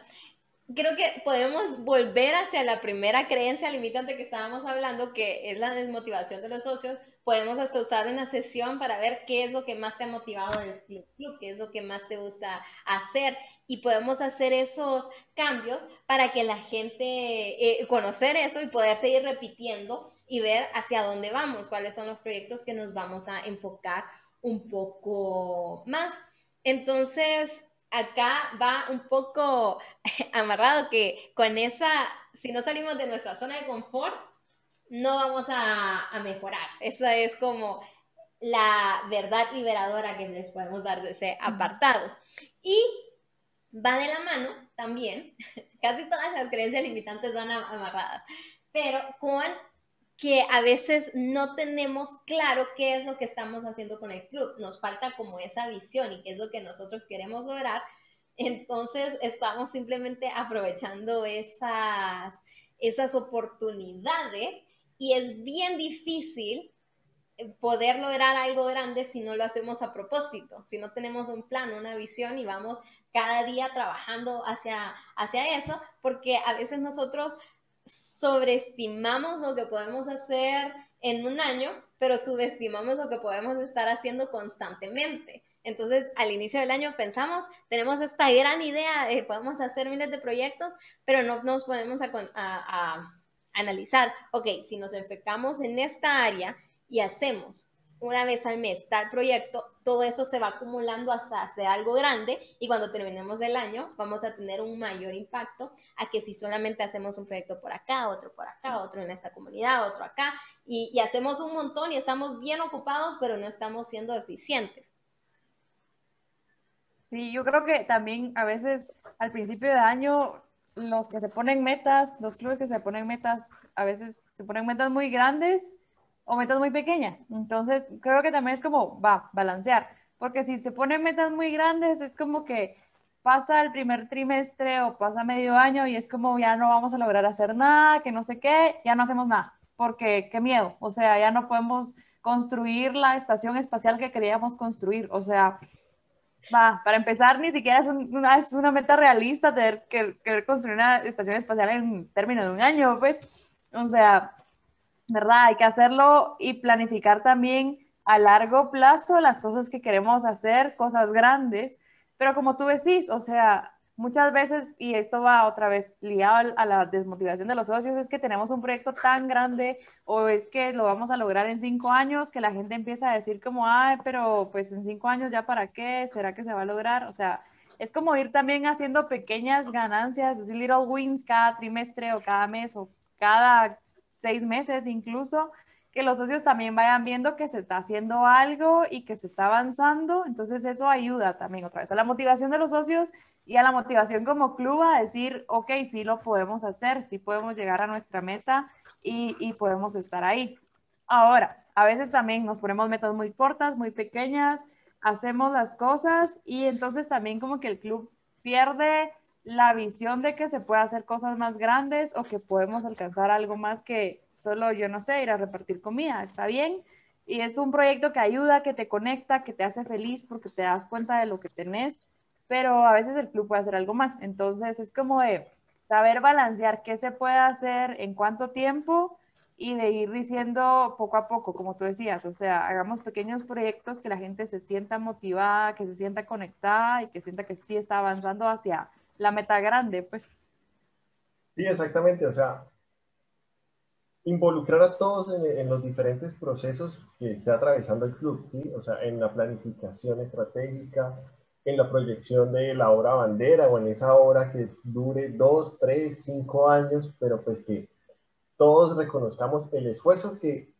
creo que podemos volver hacia la primera creencia limitante que estábamos hablando, que es la desmotivación de los socios. Podemos hasta usar una sesión para ver qué es lo que más te ha motivado en el club, qué es lo que más te gusta hacer. Y podemos hacer esos cambios para que la gente, eh, conocer eso y poder seguir repitiendo y ver hacia dónde vamos, cuáles son los proyectos que nos vamos a enfocar un poco más. Entonces, acá va un poco amarrado que con esa, si no salimos de nuestra zona de confort, no vamos a, mejorar. Esa es como la verdad liberadora que les podemos dar de ese apartado. Y va de la mano también, casi todas las creencias limitantes van amarradas, pero con que a veces no tenemos claro qué es lo que estamos haciendo con el club. Nos falta como esa visión y qué es lo que nosotros queremos lograr. Entonces estamos simplemente aprovechando esas, esas oportunidades y es bien difícil poder lograr algo grande si no lo hacemos a propósito, si no tenemos un plan, una visión y vamos cada día trabajando hacia, hacia eso, porque a veces nosotros sobreestimamos lo que podemos hacer en un año, pero subestimamos lo que podemos estar haciendo constantemente. Entonces, al inicio del año pensamos, tenemos esta gran idea, de podemos hacer miles de proyectos, pero no nos podemos a, a analizar, ok, si nos enfocamos en esta área y hacemos una vez al mes tal proyecto, todo eso se va acumulando hasta hacer algo grande y cuando terminemos el año vamos a tener un mayor impacto a que si solamente hacemos un proyecto por acá, otro por acá, otro en esta comunidad, otro acá y, y hacemos un montón y estamos bien ocupados pero no estamos siendo eficientes. Sí, yo creo que también a veces al principio de año los que se ponen metas, los clubes que se ponen metas, a veces se ponen metas muy grandes o metas muy pequeñas. Entonces, creo que también es como, va, balancear, porque si se ponen metas muy grandes, es como que pasa el primer trimestre o pasa medio año y es como ya no vamos a lograr hacer nada, que no sé qué, ya no hacemos nada, porque qué miedo, o sea, ya no podemos construir la estación espacial que queríamos construir, o sea, va, para empezar, ni siquiera es, una, es una meta realista tener que querer construir una estación espacial en términos de un año, pues, o sea, ¿verdad? Hay que hacerlo y planificar también a largo plazo las cosas que queremos hacer, cosas grandes, pero como tú decís, o sea, muchas veces, y esto va otra vez ligado a la desmotivación de los socios, es que tenemos un proyecto tan grande o es que lo vamos a lograr en cinco años que la gente empieza a decir como, ay, pero pues en cinco años ya para qué, ¿será que se va a lograr? O sea, es como ir también haciendo pequeñas ganancias, decir little wins cada trimestre o cada mes o cada seis meses incluso, que los socios también vayan viendo que se está haciendo algo y que se está avanzando. Entonces eso ayuda también otra vez a la motivación de los socios y a la motivación como club a decir, ok, sí lo podemos hacer, sí podemos llegar a nuestra meta y, podemos estar ahí. Ahora, a veces también nos ponemos metas muy cortas, muy pequeñas, hacemos las cosas y entonces también como que el club pierde la visión de que se puede hacer cosas más grandes o que podemos alcanzar algo más que solo, yo no sé, ir a repartir comida, está bien. Y es un proyecto que ayuda, que te conecta, que te hace feliz porque te das cuenta de lo que tenés, pero a veces el club puede hacer algo más. Entonces es como de saber balancear qué se puede hacer en cuánto tiempo y de ir diciendo poco a poco, como tú decías, o sea, hagamos pequeños proyectos que la gente se sienta motivada, que se sienta conectada y que sienta que sí está avanzando hacia la meta grande, pues. Sí, exactamente, o sea, involucrar a todos en, los diferentes procesos que está atravesando el club, ¿sí? O sea, en la planificación estratégica, en la proyección de la obra bandera o en esa obra que dure dos, tres, cinco años, pero pues que todos reconozcamos el esfuerzo que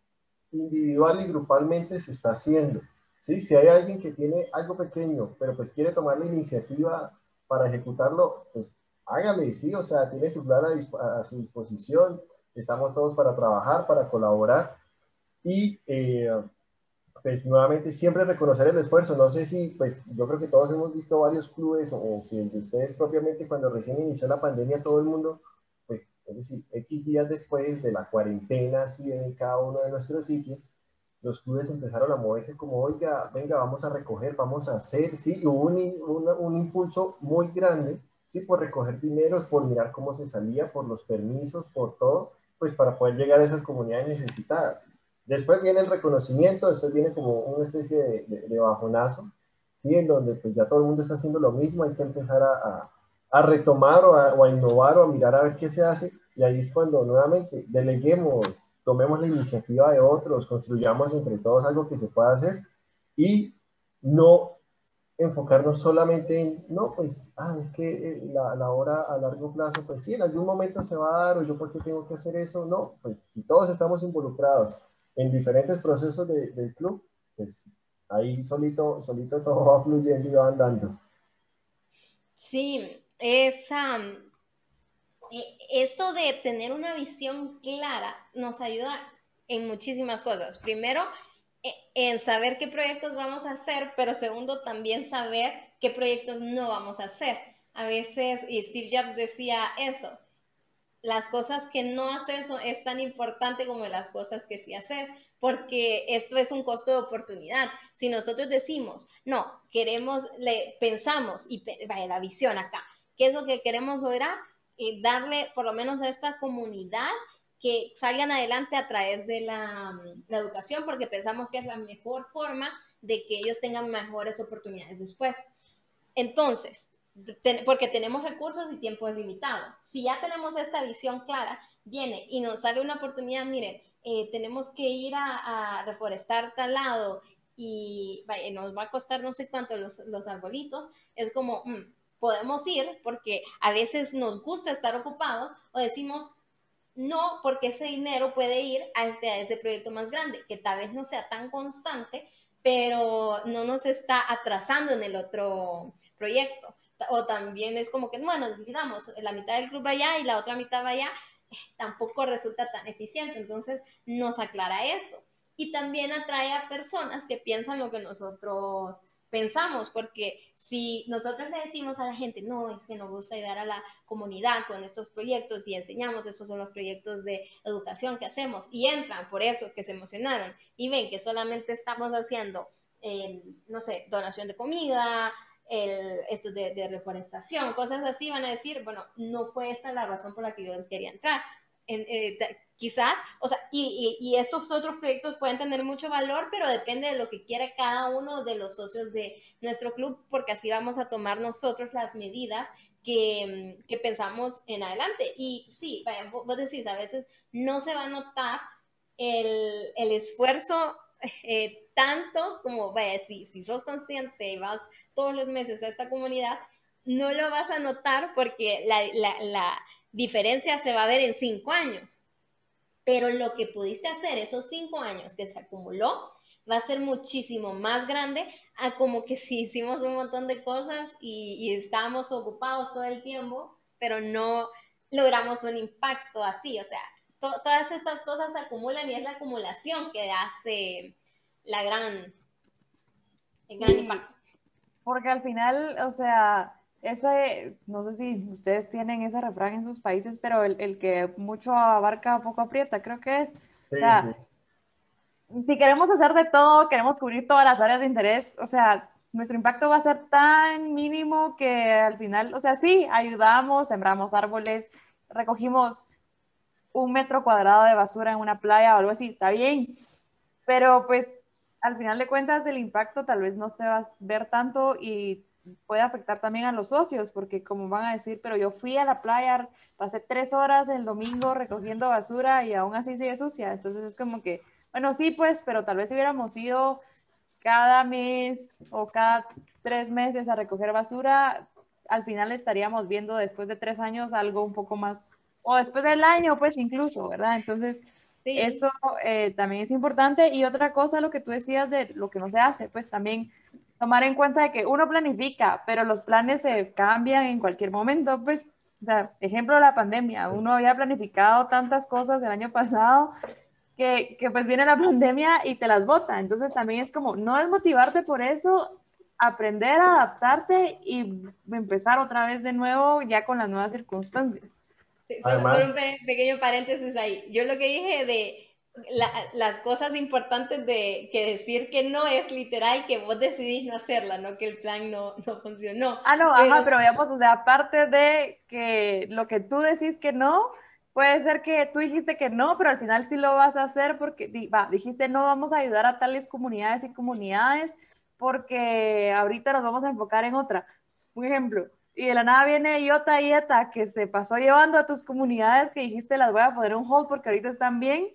individual y grupalmente se está haciendo. ¿sí? Si hay alguien que tiene algo pequeño, pero pues quiere tomar la iniciativa para ejecutarlo, pues hágale, sí, o sea, tiene su plan a, su disposición, estamos todos para trabajar, para colaborar y eh, pues nuevamente siempre reconocer el esfuerzo. No sé si, pues yo creo que todos hemos visto varios clubes o, si ustedes propiamente cuando recién inició la pandemia todo el mundo, pues es decir, X días después de la cuarentena, así en cada uno de nuestros sitios, los clubes empezaron a moverse como, oiga, venga, vamos a recoger, vamos a hacer, sí, hubo un, un, un impulso muy grande, sí, por recoger dineros, por mirar cómo se salía, por los permisos, por todo, pues para poder llegar a esas comunidades necesitadas. Después viene el reconocimiento, después viene como una especie de, de, bajonazo, ¿sí? en donde pues ya todo el mundo está haciendo lo mismo, hay que empezar a, a, retomar o a, o a, innovar o a mirar a ver qué se hace, y ahí es cuando nuevamente deleguemos, tomemos la iniciativa de otros, construyamos entre todos algo que se pueda hacer y no enfocarnos solamente en, no, pues, ah, es que eh, la, la, hora a largo plazo, pues sí, en algún momento se va a dar, o yo por qué tengo que hacer eso, no, pues si todos estamos involucrados en diferentes procesos de, del club, pues ahí solito, solito todo va fluyendo y va andando. Sí, es, um, esto de tener una visión clara nos ayuda en muchísimas cosas. Primero, e, en saber qué proyectos vamos a hacer, pero segundo, también saber qué proyectos no vamos a hacer. A veces, y Steve Jobs decía eso, las cosas que no haces es tan importante como las cosas que sí haces, porque esto es un costo de oportunidad. Si nosotros decimos, no, queremos, le, pensamos, y vaya la visión acá, ¿qué es lo que queremos lograr? Eh, darle por lo menos a esta comunidad que salgan adelante a través de la, la, educación, porque pensamos que es la mejor forma de que ellos tengan mejores oportunidades después. Entonces, porque tenemos recursos y tiempo es limitado. Si ya tenemos esta visión clara, viene y nos sale una oportunidad, miren, eh, tenemos que ir a, reforestar tal lado y vaya, nos va a costar no sé cuánto los, los arbolitos, es como, mm, podemos ir porque a veces nos gusta estar ocupados o decimos, no, porque ese dinero puede ir a, este, a ese proyecto más grande, que tal vez no sea tan constante, pero no nos está atrasando en el otro proyecto o también es como que, bueno, digamos, la mitad del club va allá y la otra mitad va allá, eh, tampoco resulta tan eficiente. Entonces, nos aclara eso. Y también atrae a personas que piensan lo que nosotros pensamos, porque si nosotros le decimos a la gente, no, es que nos gusta ayudar a la comunidad con estos proyectos y enseñamos, estos son los proyectos de educación que hacemos, y entran por eso que se emocionaron y ven que solamente estamos haciendo, eh, no sé, donación de comida, el, esto de, de, reforestación, cosas así, van a decir, bueno, no fue esta la razón por la que yo quería entrar. En, eh, quizás, o sea, y, y, y, estos otros proyectos pueden tener mucho valor, pero depende de lo que quiera cada uno de los socios de nuestro club, porque así vamos a tomar nosotros las medidas que, que pensamos en adelante. Y sí, vaya, vos decís, a veces no se va a notar el, el esfuerzo eh, tanto como, vaya, si, si sos consciente y vas todos los meses a esta comunidad, no lo vas a notar porque la, la, diferencia se va a ver en cinco años. Pero lo que pudiste hacer esos cinco años que se acumuló va a ser muchísimo más grande a como que si hicimos un montón de cosas y, estábamos ocupados todo el tiempo, pero no logramos un impacto así. O sea, to todas estas cosas se acumulan y es la acumulación que hace la gran, el gran impacto. Porque al final, o sea, ese, no sé si ustedes tienen ese refrán en sus países, pero el, el que mucho abarca, poco aprieta, creo que es. Sí, o sea, sí. si queremos hacer de todo, queremos cubrir todas las áreas de interés, o sea, nuestro impacto va a ser tan mínimo que al final, o sea, sí, ayudamos, sembramos árboles, recogimos un metro cuadrado de basura en una playa o algo así, está bien, pero pues al final de cuentas el impacto tal vez no se va a ver tanto y puede afectar también a los socios, porque como van a decir, pero yo fui a la playa, pasé tres horas el domingo recogiendo basura y aún así sigue sucia, entonces es como que, bueno, sí, pues, pero tal vez si hubiéramos ido cada mes o cada tres meses a recoger basura, al final estaríamos viendo después de tres años algo un poco más o después del año, pues incluso, ¿verdad? Entonces, sí. eso eh, también es importante. Y otra cosa, lo que tú decías de lo que no se hace, pues también tomar en cuenta de que uno planifica, pero los planes se cambian en cualquier momento, pues, o sea, ejemplo, la pandemia, uno había planificado tantas cosas el año pasado que, que, pues viene la pandemia y te las bota. Entonces también es como, no es motivarte por eso, aprender a adaptarte y empezar otra vez de nuevo ya con las nuevas circunstancias. Solo, un pequeño paréntesis ahí. Yo lo que dije de las cosas importantes de que decir que no es literal que vos decidís no hacerla, no que el plan no, no funcionó. Ah, no, pero... ajá, pero digamos, o sea, aparte de que lo que tú decís que no, puede ser que tú dijiste que no, pero al final sí lo vas a hacer porque va, dijiste no vamos a ayudar a tales comunidades y comunidades porque ahorita nos vamos a enfocar en otra. Un ejemplo, y de la nada viene Iota Ieta que se pasó llevando a tus comunidades que dijiste las voy a poner un hold porque ahorita están bien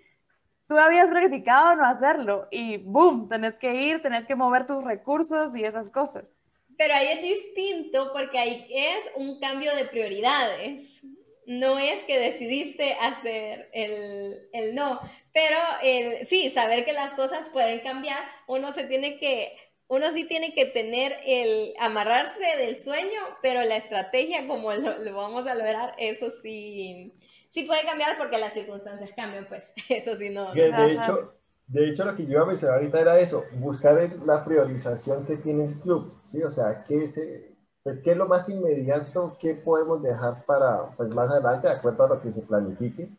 tú habías planificado no hacerlo y boom, tenés que ir, tenés que mover tus recursos y esas cosas. Pero ahí es distinto porque ahí es un cambio de prioridades. No es que decidiste hacer el, el no, pero el, sí, saber que las cosas pueden cambiar, uno se tiene que, uno sí tiene que tener el amarrarse del sueño, pero la estrategia, como lo, lo vamos a lograr, eso sí, sí puede cambiar porque las circunstancias cambian, pues eso sí no. De, hecho, de hecho, lo que yo iba a mencionar ahorita era eso, buscar la priorización que tiene el club, ¿sí? O sea, ¿qué, se, pues, ¿qué es lo más inmediato que podemos dejar para pues, más adelante, de acuerdo a lo que se planifique?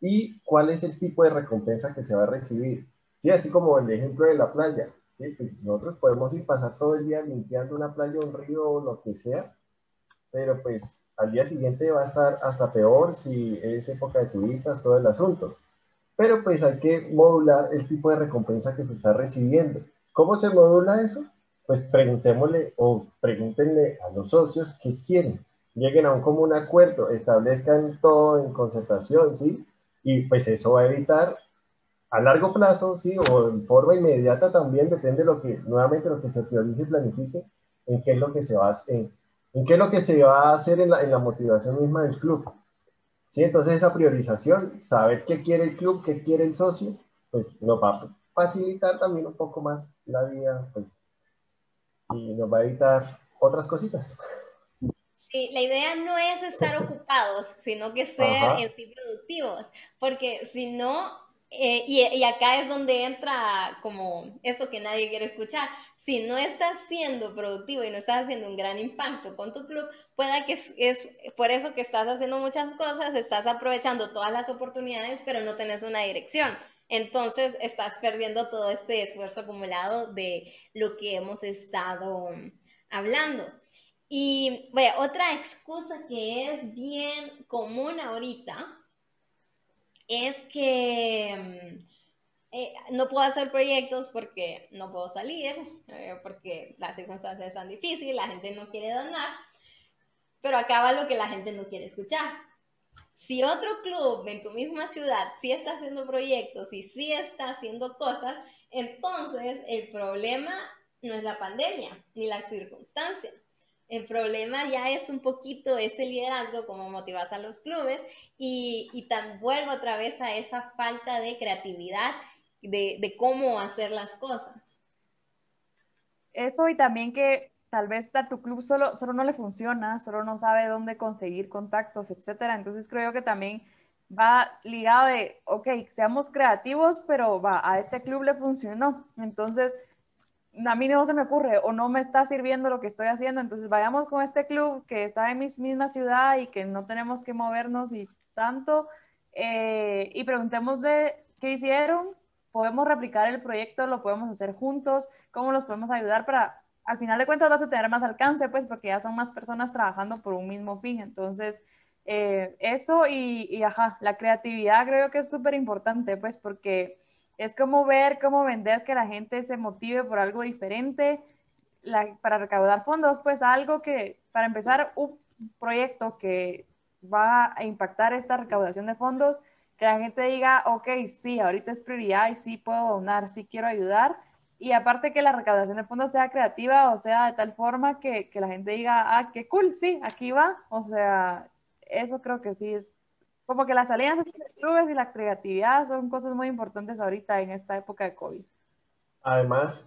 Y cuál es el tipo de recompensa que se va a recibir. Sí, así como el ejemplo de la playa. ¿Sí? Pues nosotros podemos ir pasar todo el día limpiando una playa, un río, o lo que sea, pero pues al día siguiente va a estar hasta peor si es época de turistas, todo el asunto. Pero pues hay que modular el tipo de recompensa que se está recibiendo. ¿Cómo se modula eso? Pues preguntémosle o pregúntenle a los socios qué quieren. Lleguen a un común acuerdo, establezcan todo en concertación, ¿sí? Y pues eso va a evitar a largo plazo, ¿sí? O en forma inmediata también, depende de lo que, nuevamente, lo que se priorice y planifique, en qué es lo que se va a hacer ¿En qué es lo que se va a hacer en la, en la motivación misma del club? ¿Sí? Entonces esa priorización, saber qué quiere el club, qué quiere el socio, pues nos va a facilitar también un poco más la vida pues, y nos va a evitar otras cositas. Sí, la idea no es estar ocupados, sino que ser en sí productivos, porque si no, eh, y, acá es donde entra como esto que nadie quiere escuchar. Si no estás siendo productivo y no estás haciendo un gran impacto con tu club, pueda que es, por eso que estás haciendo muchas cosas, estás aprovechando todas las oportunidades, pero no tenés una dirección. Entonces estás perdiendo todo este esfuerzo acumulado de lo que hemos estado hablando. Y bueno, otra excusa que es bien común ahorita es que mm, eh, no puedo hacer proyectos porque no puedo salir, eh, porque las circunstancias están difíciles, la gente no quiere donar, pero acaba lo que la gente no quiere escuchar. Si otro club en tu misma ciudad sí está haciendo proyectos y sí está haciendo cosas, entonces el problema no es la pandemia ni la circunstancia. El problema ya es un poquito ese liderazgo, como motivas a los clubes, y, y tan vuelvo otra vez a esa falta de creatividad de, de cómo hacer las cosas. Eso y también que tal vez a tu club solo, solo no le funciona, solo no sabe dónde conseguir contactos, etcétera. Entonces creo que también va ligado de, ok, seamos creativos, pero va, a este club le funcionó. Entonces, a mí no se me ocurre o no me está sirviendo lo que estoy haciendo, entonces vayamos con este club que está en mi misma ciudad y que no tenemos que movernos y tanto, eh, y preguntémosle qué hicieron, podemos replicar el proyecto, lo podemos hacer juntos, cómo los podemos ayudar para, al final de cuentas vas a tener más alcance, pues porque ya son más personas trabajando por un mismo fin, entonces... Eh, eso y, y, ajá, la creatividad creo que es súper importante, pues porque es como ver, cómo vender que la gente se motive por algo diferente para recaudar fondos, pues algo que, para empezar, un proyecto que va a impactar esta recaudación de fondos, que la gente diga, ok, sí, ahorita es prioridad y sí puedo donar, sí quiero ayudar. Y aparte que la recaudación de fondos sea creativa, o sea, de tal forma que, que la gente diga, ah, qué cool, sí, aquí va. O sea, eso creo que sí es como que las alianzas entre clubes y la creatividad son cosas muy importantes ahorita en esta época de COVID. Además,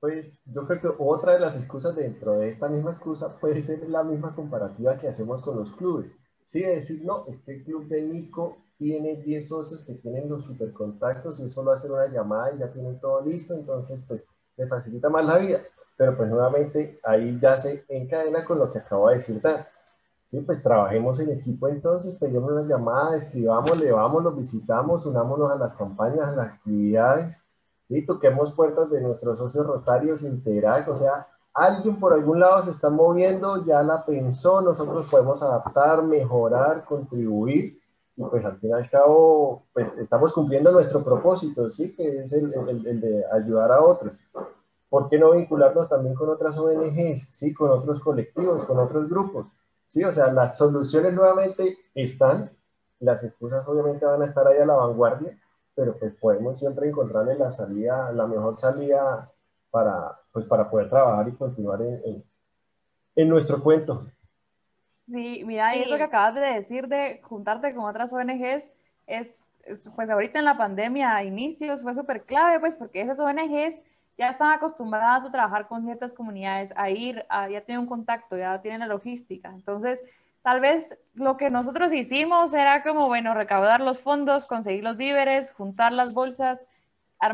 pues yo creo que otra de las excusas dentro de esta misma excusa puede ser la misma comparativa que hacemos con los clubes. Sí, decir, no, este club de Nico tiene 10 socios que tienen los supercontactos y solo hacer una llamada y ya tienen todo listo, entonces pues le facilita más la vida. Pero pues nuevamente ahí ya se encadena con lo que acabo de decir antes. Sí, pues trabajemos en equipo entonces, pedimos una llamada, escribamos, vamos, los visitamos, unámonos a las campañas, a las actividades, y toquemos puertas de nuestros socios rotarios, Interac, o sea, alguien por algún lado se está moviendo, ya la pensó, nosotros podemos adaptar, mejorar, contribuir, y pues al fin y al cabo, pues estamos cumpliendo nuestro propósito, ¿sí? Que es el de ayudar a otros. ¿Por qué no vincularnos también con otras ONGs, ¿sí? Con otros colectivos, con otros grupos, ¿sí? O sea, las soluciones nuevamente están, las excusas obviamente van a estar ahí a la vanguardia, pero pues podemos siempre encontrarle la salida, la mejor salida para, pues para poder trabajar y continuar en, en, nuestro cuento. Sí, mira, y eso que acabas de decir de juntarte con otras ONGs es, pues ahorita en la pandemia a inicios fue súper clave, pues porque esas ONGs ya están acostumbradas a trabajar con ciertas comunidades, a ir, ya tienen un contacto, ya tienen la logística. Entonces, tal vez lo que nosotros hicimos era como, bueno, recaudar los fondos, conseguir los víveres, juntar las bolsas,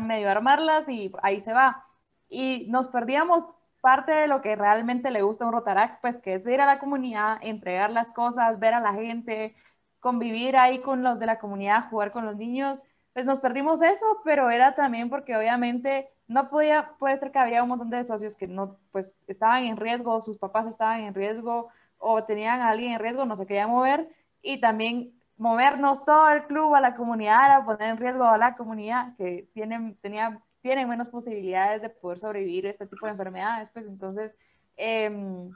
medio armarlas y ahí se va. Y nos perdíamos parte de lo que realmente le gusta a un Rotarac, pues que es ir a la comunidad, entregar las cosas, ver a la gente, convivir ahí con los de la comunidad, jugar con los niños. Pues nos perdimos eso, pero era también porque obviamente no podía, puede ser que había un montón de socios que no, pues estaban en riesgo, sus papás estaban en riesgo, o tenían a alguien en riesgo, no se quería mover, y también movernos todo el club a la comunidad, a poner en riesgo a la comunidad que tienen, tenía, tienen menos posibilidades de poder sobrevivir este tipo de enfermedades, pues entonces em,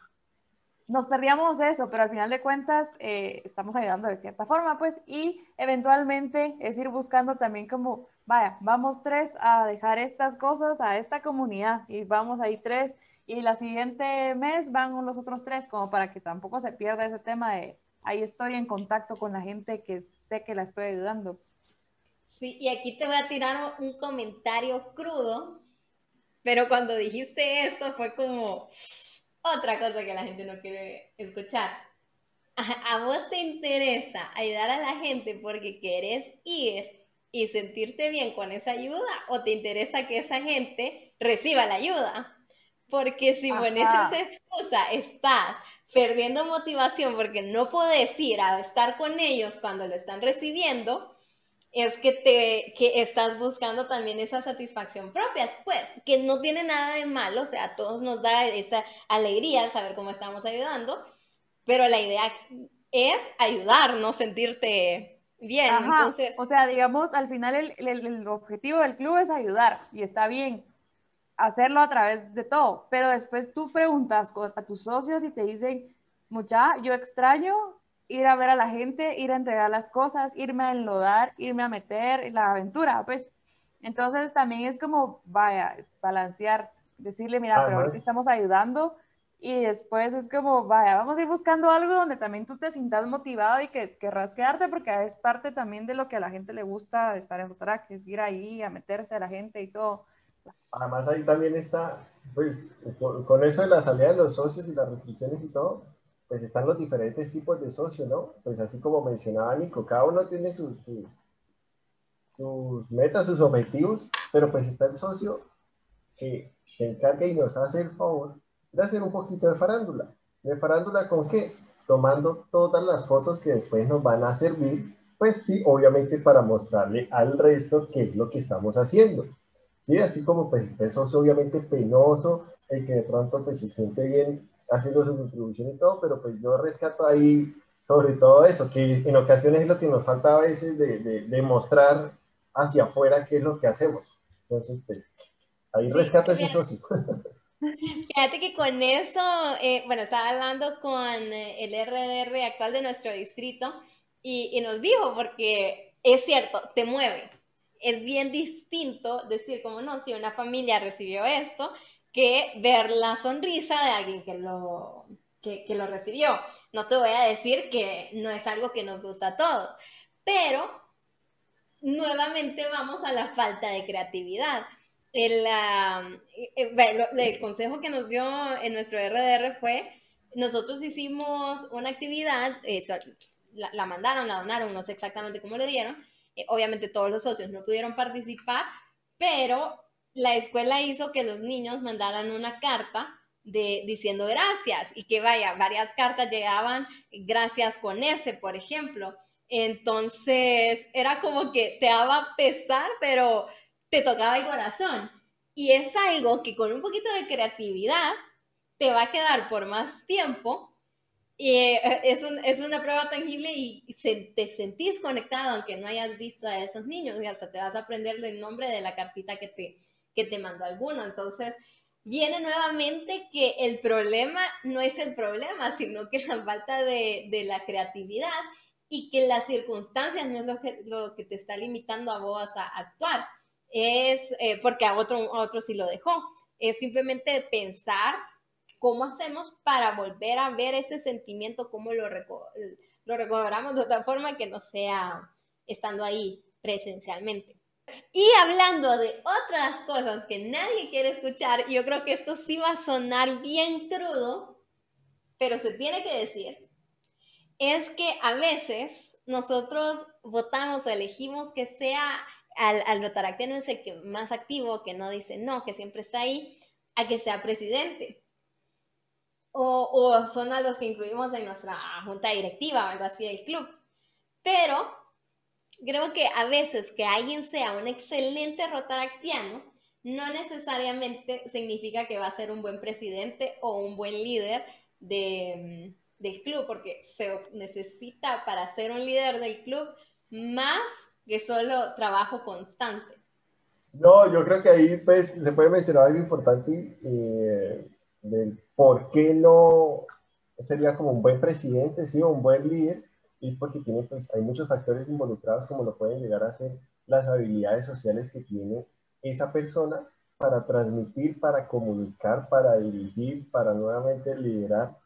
nos perdíamos eso, pero al final de cuentas eh, estamos ayudando de cierta forma, pues, y eventualmente es ir buscando también como, vaya, vamos tres a dejar estas cosas a esta comunidad y vamos ahí tres y la siguiente mes van los otros tres, como para que tampoco se pierda ese tema de ahí estoy en contacto con la gente que sé que la estoy ayudando. Sí, y aquí te voy a tirar un comentario crudo, pero cuando dijiste eso fue como otra cosa que la gente no quiere escuchar. A, a vos te interesa ayudar a la gente porque querés ir y sentirte bien con esa ayuda o te interesa que esa gente reciba la ayuda. Porque si pones esa excusa, estás perdiendo motivación porque no puedes ir a estar con ellos cuando lo están recibiendo, es que te que estás buscando también esa satisfacción propia, pues que no tiene nada de malo, o sea, a todos nos da esa alegría saber cómo estamos ayudando, pero la idea es ayudar, no sentirte bien. Entonces, o sea, digamos, al final el, el objetivo del club es ayudar y está bien, hacerlo a través de todo, pero después tú preguntas a tus socios y te dicen, mucha, yo extraño ir a ver a la gente, ir a entregar las cosas, irme a enlodar, irme a meter la aventura, pues. Entonces también es como, vaya, balancear, decirle, mira, pero ahorita estamos ayudando y después es como, vaya, vamos a ir buscando algo donde también tú te sientas motivado y que querrás quedarte porque es parte también de lo que a la gente le gusta estar en Rotaract, es ir ahí a meterse a la gente y todo. Además ahí también está, pues con eso de la salida de los socios y las restricciones y todo, pues están los diferentes tipos de socios, ¿no? Pues así como mencionaba Nico, cada uno tiene sus, sus, metas, sus objetivos, pero pues está el socio que se encarga y nos hace el favor de hacer un poquito de farándula. ¿De farándula con qué? Tomando todas las fotos que después nos van a servir, pues sí, obviamente para mostrarle al resto qué es lo que estamos haciendo. Sí, así como pues está el socio obviamente penoso, el que de pronto pues se siente bien haciendo su contribución y todo, pero pues yo rescato ahí sobre todo eso, que en ocasiones es lo que nos falta a veces de, de, mostrar hacia afuera qué es lo que hacemos. Entonces, pues ahí rescato ese socio. Fíjate que con eso, eh, bueno, estaba hablando con eh, el RDR actual de nuestro distrito y, y nos dijo, porque es cierto, te mueve, es bien distinto decir como no, si una familia recibió esto, que ver la sonrisa de alguien que lo, que, lo recibió. No te voy a decir que no es algo que nos gusta a todos, pero nuevamente vamos a la falta de creatividad. El, eh, el, consejo que nos dio en nuestro RDR fue, nosotros hicimos una actividad, la, mandaron, la donaron, no sé exactamente cómo le dieron. Eh, obviamente todos los socios no pudieron participar, pero la escuela hizo que los niños mandaran una carta de, diciendo gracias y que vaya, varias cartas llegaban gracias con ese, por ejemplo. Entonces era como que te daba pesar, pero te tocaba el corazón. Y es algo que con un poquito de creatividad te va a quedar por más tiempo. Y eh, es, es una prueba tangible y te sentís conectado aunque no hayas visto a esos niños y hasta te vas a aprender el nombre de la cartita que te, que te mandó alguno. Entonces, viene nuevamente que el problema no es el problema, sino que la falta de, de la creatividad y que las circunstancias no es lo que, lo que te está limitando a vos a actuar. Es eh, porque a otro, a otro sí lo dejó. Es simplemente pensar cómo hacemos para volver a ver ese sentimiento, cómo lo, lo recobramos de otra forma que no sea estando ahí presencialmente. Y hablando de otras cosas que nadie quiere escuchar, yo creo que esto sí va a sonar bien crudo, pero se tiene que decir, es que a veces nosotros votamos o elegimos que sea al, al no es el que más activo, que no dice no, que siempre está ahí, a que sea presidente. O, o son a los que incluimos en nuestra junta directiva o algo así del club. Pero creo que a veces que alguien sea un excelente rotaractiano no necesariamente significa que va a ser un buen presidente o un buen líder de, del club, porque se necesita para ser un líder del club más que solo trabajo constante. No, yo creo que ahí pues, se puede mencionar algo importante eh, del por qué no sería como un buen presidente, sí, un buen líder, es porque tiene, pues, hay muchos factores involucrados como lo pueden llegar a ser las habilidades sociales que tiene esa persona para transmitir, para comunicar, para dirigir, para nuevamente liderar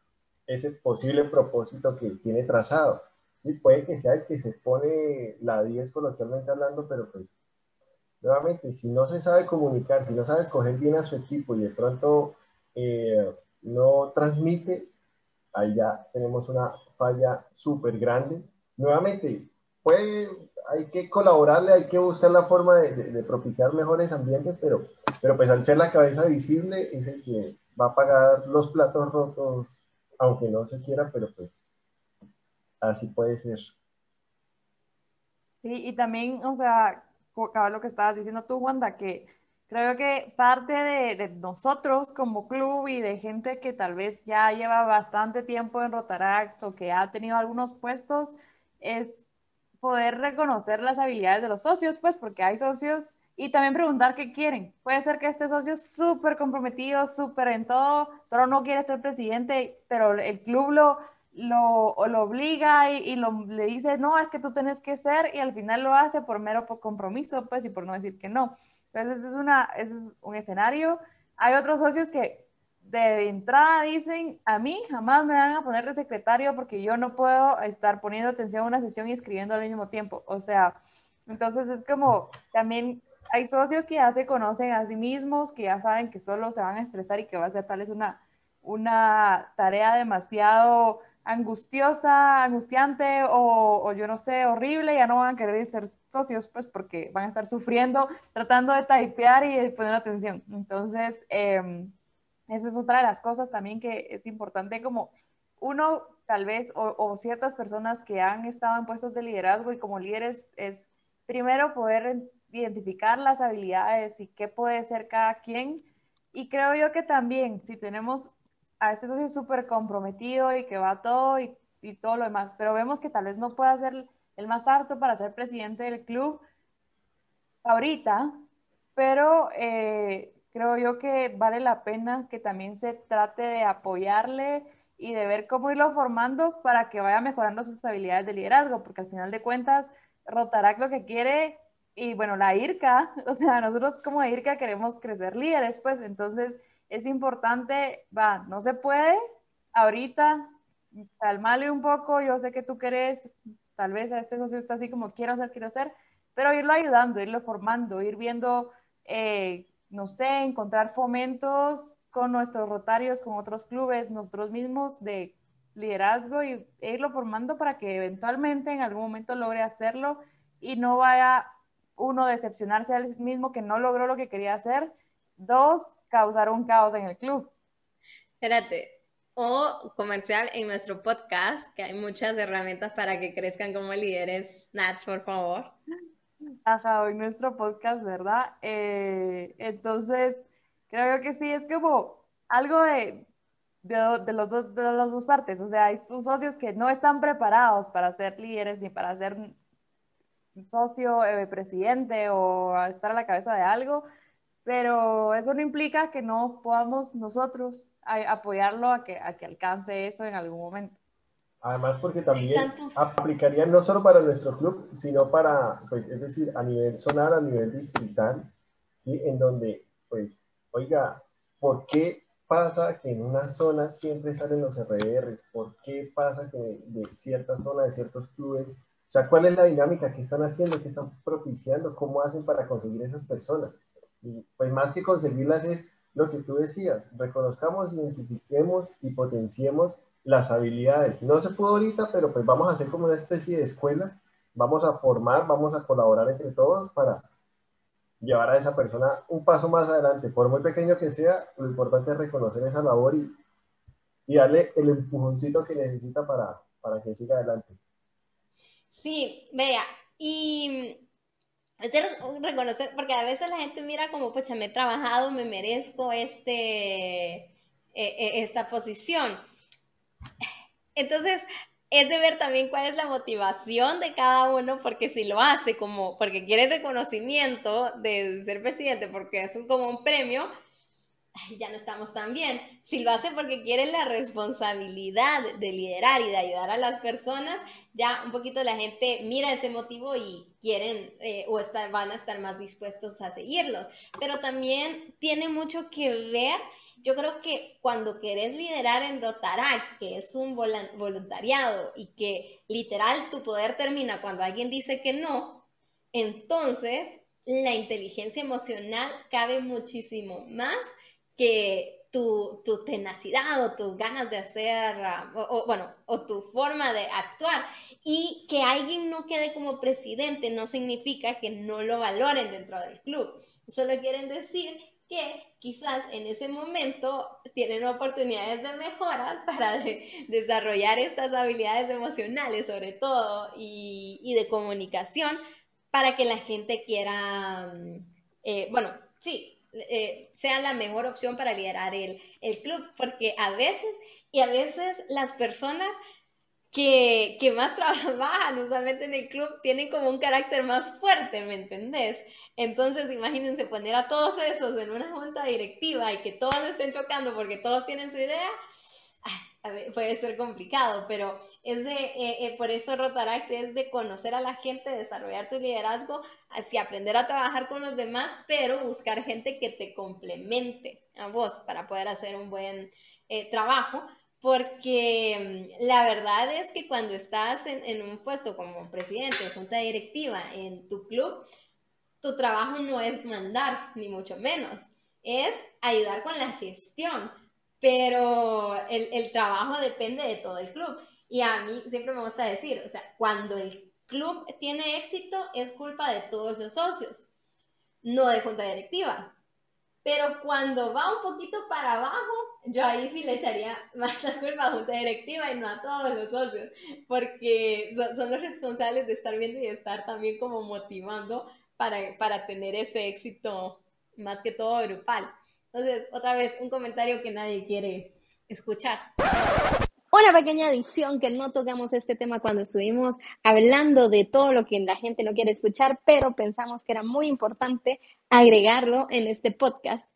ese posible propósito que tiene trazado. Sí, puede que sea el que se expone la 10 coloquialmente hablando, pero pues nuevamente, si no se sabe comunicar, si no sabe escoger bien a su equipo y de pronto eh, no transmite, ahí ya tenemos una falla súper grande. Nuevamente, puede, hay que colaborarle, hay que buscar la forma de, propiciar mejores ambientes, pero, pero pues al ser la cabeza visible es el que va a pagar los platos rotos, aunque no se quiera, pero pues así puede ser. Sí, y también, o sea, lo que estabas diciendo tú, Wanda, que creo que parte de, nosotros como club y de gente que tal vez ya lleva bastante tiempo en Rotaract o que ha tenido algunos puestos es poder reconocer las habilidades de los socios, pues porque hay socios y también preguntar qué quieren. Puede ser que este socio es súper comprometido, súper en todo, solo no quiere ser presidente, pero el club lo, lo, lo obliga y, lo, le dice, no, es que tú tienes que ser, y al final lo hace por mero compromiso, pues, y por no decir que no. Entonces, es, una, es un escenario. Hay otros socios que de entrada dicen, a mí jamás me van a poner de secretario porque yo no puedo estar poniendo atención a una sesión y escribiendo al mismo tiempo. O sea, entonces es como también hay socios que ya se conocen a sí mismos, que ya saben que solo se van a estresar y que va a ser tal vez una, una tarea demasiado angustiosa, angustiante o, yo no sé, horrible, ya no van a querer ser socios, pues porque van a estar sufriendo, tratando de typear y poner atención. Entonces, eh, esa es otra de las cosas también que es importante como uno tal vez o, o, ciertas personas que han estado en puestos de liderazgo y como líderes es primero poder identificar las habilidades y qué puede ser cada quien. Y creo yo que también si tenemos a este socio súper comprometido y que va todo y, y, todo lo demás, pero vemos que tal vez no pueda ser el más apto para ser presidente del club ahorita, pero eh, creo yo que vale la pena que también se trate de apoyarle y de ver cómo irlo formando para que vaya mejorando sus habilidades de liderazgo, porque al final de cuentas, Rotarac lo que quiere, y bueno, la IRCA, o sea, nosotros como IRCA queremos crecer líderes, pues entonces es importante, va, no se puede ahorita, calmale un poco, yo sé que tú querés, tal vez a este socio está así como quiero hacer, quiero hacer, pero irlo ayudando, irlo formando, ir viendo, eh, no sé, encontrar fomentos con nuestros rotarios, con otros clubes, nosotros mismos, de liderazgo y irlo formando para que eventualmente en algún momento logre hacerlo y no vaya uno decepcionarse a él mismo que no logró lo que quería hacer. Dos, causar un caos en el club. Espérate, o comercial en nuestro podcast, que hay muchas herramientas para que crezcan como líderes. Nats, por favor. Ajá, en nuestro podcast, ¿verdad? Eh, entonces, creo que sí, es como algo de, de, los dos, de las dos partes. O sea, hay sus socios que no están preparados para ser líderes ni para ser socio, eh, presidente o estar a la cabeza de algo, pero eso no implica que no podamos nosotros apoyarlo a que, a que alcance eso en algún momento. Además, porque también aplicaría no solo para nuestro club, sino para, pues, es decir, a nivel zonal, a nivel distrital, ¿sí? en donde, pues, oiga, ¿por qué pasa que en una zona siempre salen los RDRs? ¿Por qué pasa que de cierta zona, de ciertos clubes, o sea, ¿cuál es la dinámica que están haciendo, que están propiciando, cómo hacen para conseguir esas personas? Y pues más que conseguirlas es lo que tú decías, reconozcamos, identifiquemos y potenciemos las habilidades. No se pudo ahorita, pero pues vamos a hacer como una especie de escuela, vamos a formar, vamos a colaborar entre todos para llevar a esa persona un paso más adelante, por muy pequeño que sea, lo importante es reconocer esa labor y, y darle el empujoncito que necesita para, para que siga adelante. Sí, vea, y es reconocer, porque a veces la gente mira como, pucha, me he trabajado, me merezco este, e, e, esta posición. Entonces, es de ver también cuál es la motivación de cada uno, porque si lo hace como, porque quiere reconocimiento de ser presidente, porque es un, como un premio, ya no estamos tan bien. Si lo hace porque quiere la responsabilidad de liderar y de ayudar a las personas, ya un poquito la gente mira ese motivo y quieren eh, o estar, van a estar más dispuestos a seguirlos. Pero también tiene mucho que ver. Yo creo que cuando querés liderar en Rotarac, que es un voluntariado y que literal tu poder termina cuando alguien dice que no, entonces la inteligencia emocional cabe muchísimo más que tu, tu, tenacidad o tus ganas de hacer, ah, o, bueno, o tu forma de actuar. Y que alguien no quede como presidente no significa que no lo valoren dentro del club. Solo quieren decir que quizás en ese momento tienen oportunidades de mejora para desarrollar estas habilidades emocionales sobre todo y, y, de comunicación para que la gente quiera, mm, eh, bueno, sí, eh, sea la mejor opción para liderar el, el, club, porque a veces, y a veces las personas que, que, más trabajan usualmente en el club tienen como un carácter más fuerte, ¿me entendés? Entonces imagínense poner a todos esos en una junta directiva y que todos estén chocando porque todos tienen su idea puede ser complicado, pero es de, eh, eh, por eso Rotaract es de conocer a la gente, desarrollar tu liderazgo, así aprender a trabajar con los demás, pero buscar gente que te complemente a vos para poder hacer un buen eh, trabajo, porque mm, la verdad es que cuando estás en, en un puesto como presidente o junta directiva en tu club, tu trabajo no es mandar, ni mucho menos, es ayudar con la gestión pero el, el, trabajo depende de todo el club. Y a mí siempre me gusta decir, o sea, cuando el club tiene éxito es culpa de todos los socios, no de junta directiva. Pero cuando va un poquito para abajo, yo ahí sí le echaría más la culpa a junta directiva y no a todos los socios, porque son, son los responsables de estar viendo y de estar también como motivando para, para tener ese éxito más que todo grupal. Entonces, otra vez, un comentario que nadie quiere escuchar. Una pequeña adición que no tocamos este tema cuando estuvimos hablando de todo lo que la gente no quiere escuchar, pero pensamos que era muy importante agregarlo en este podcast,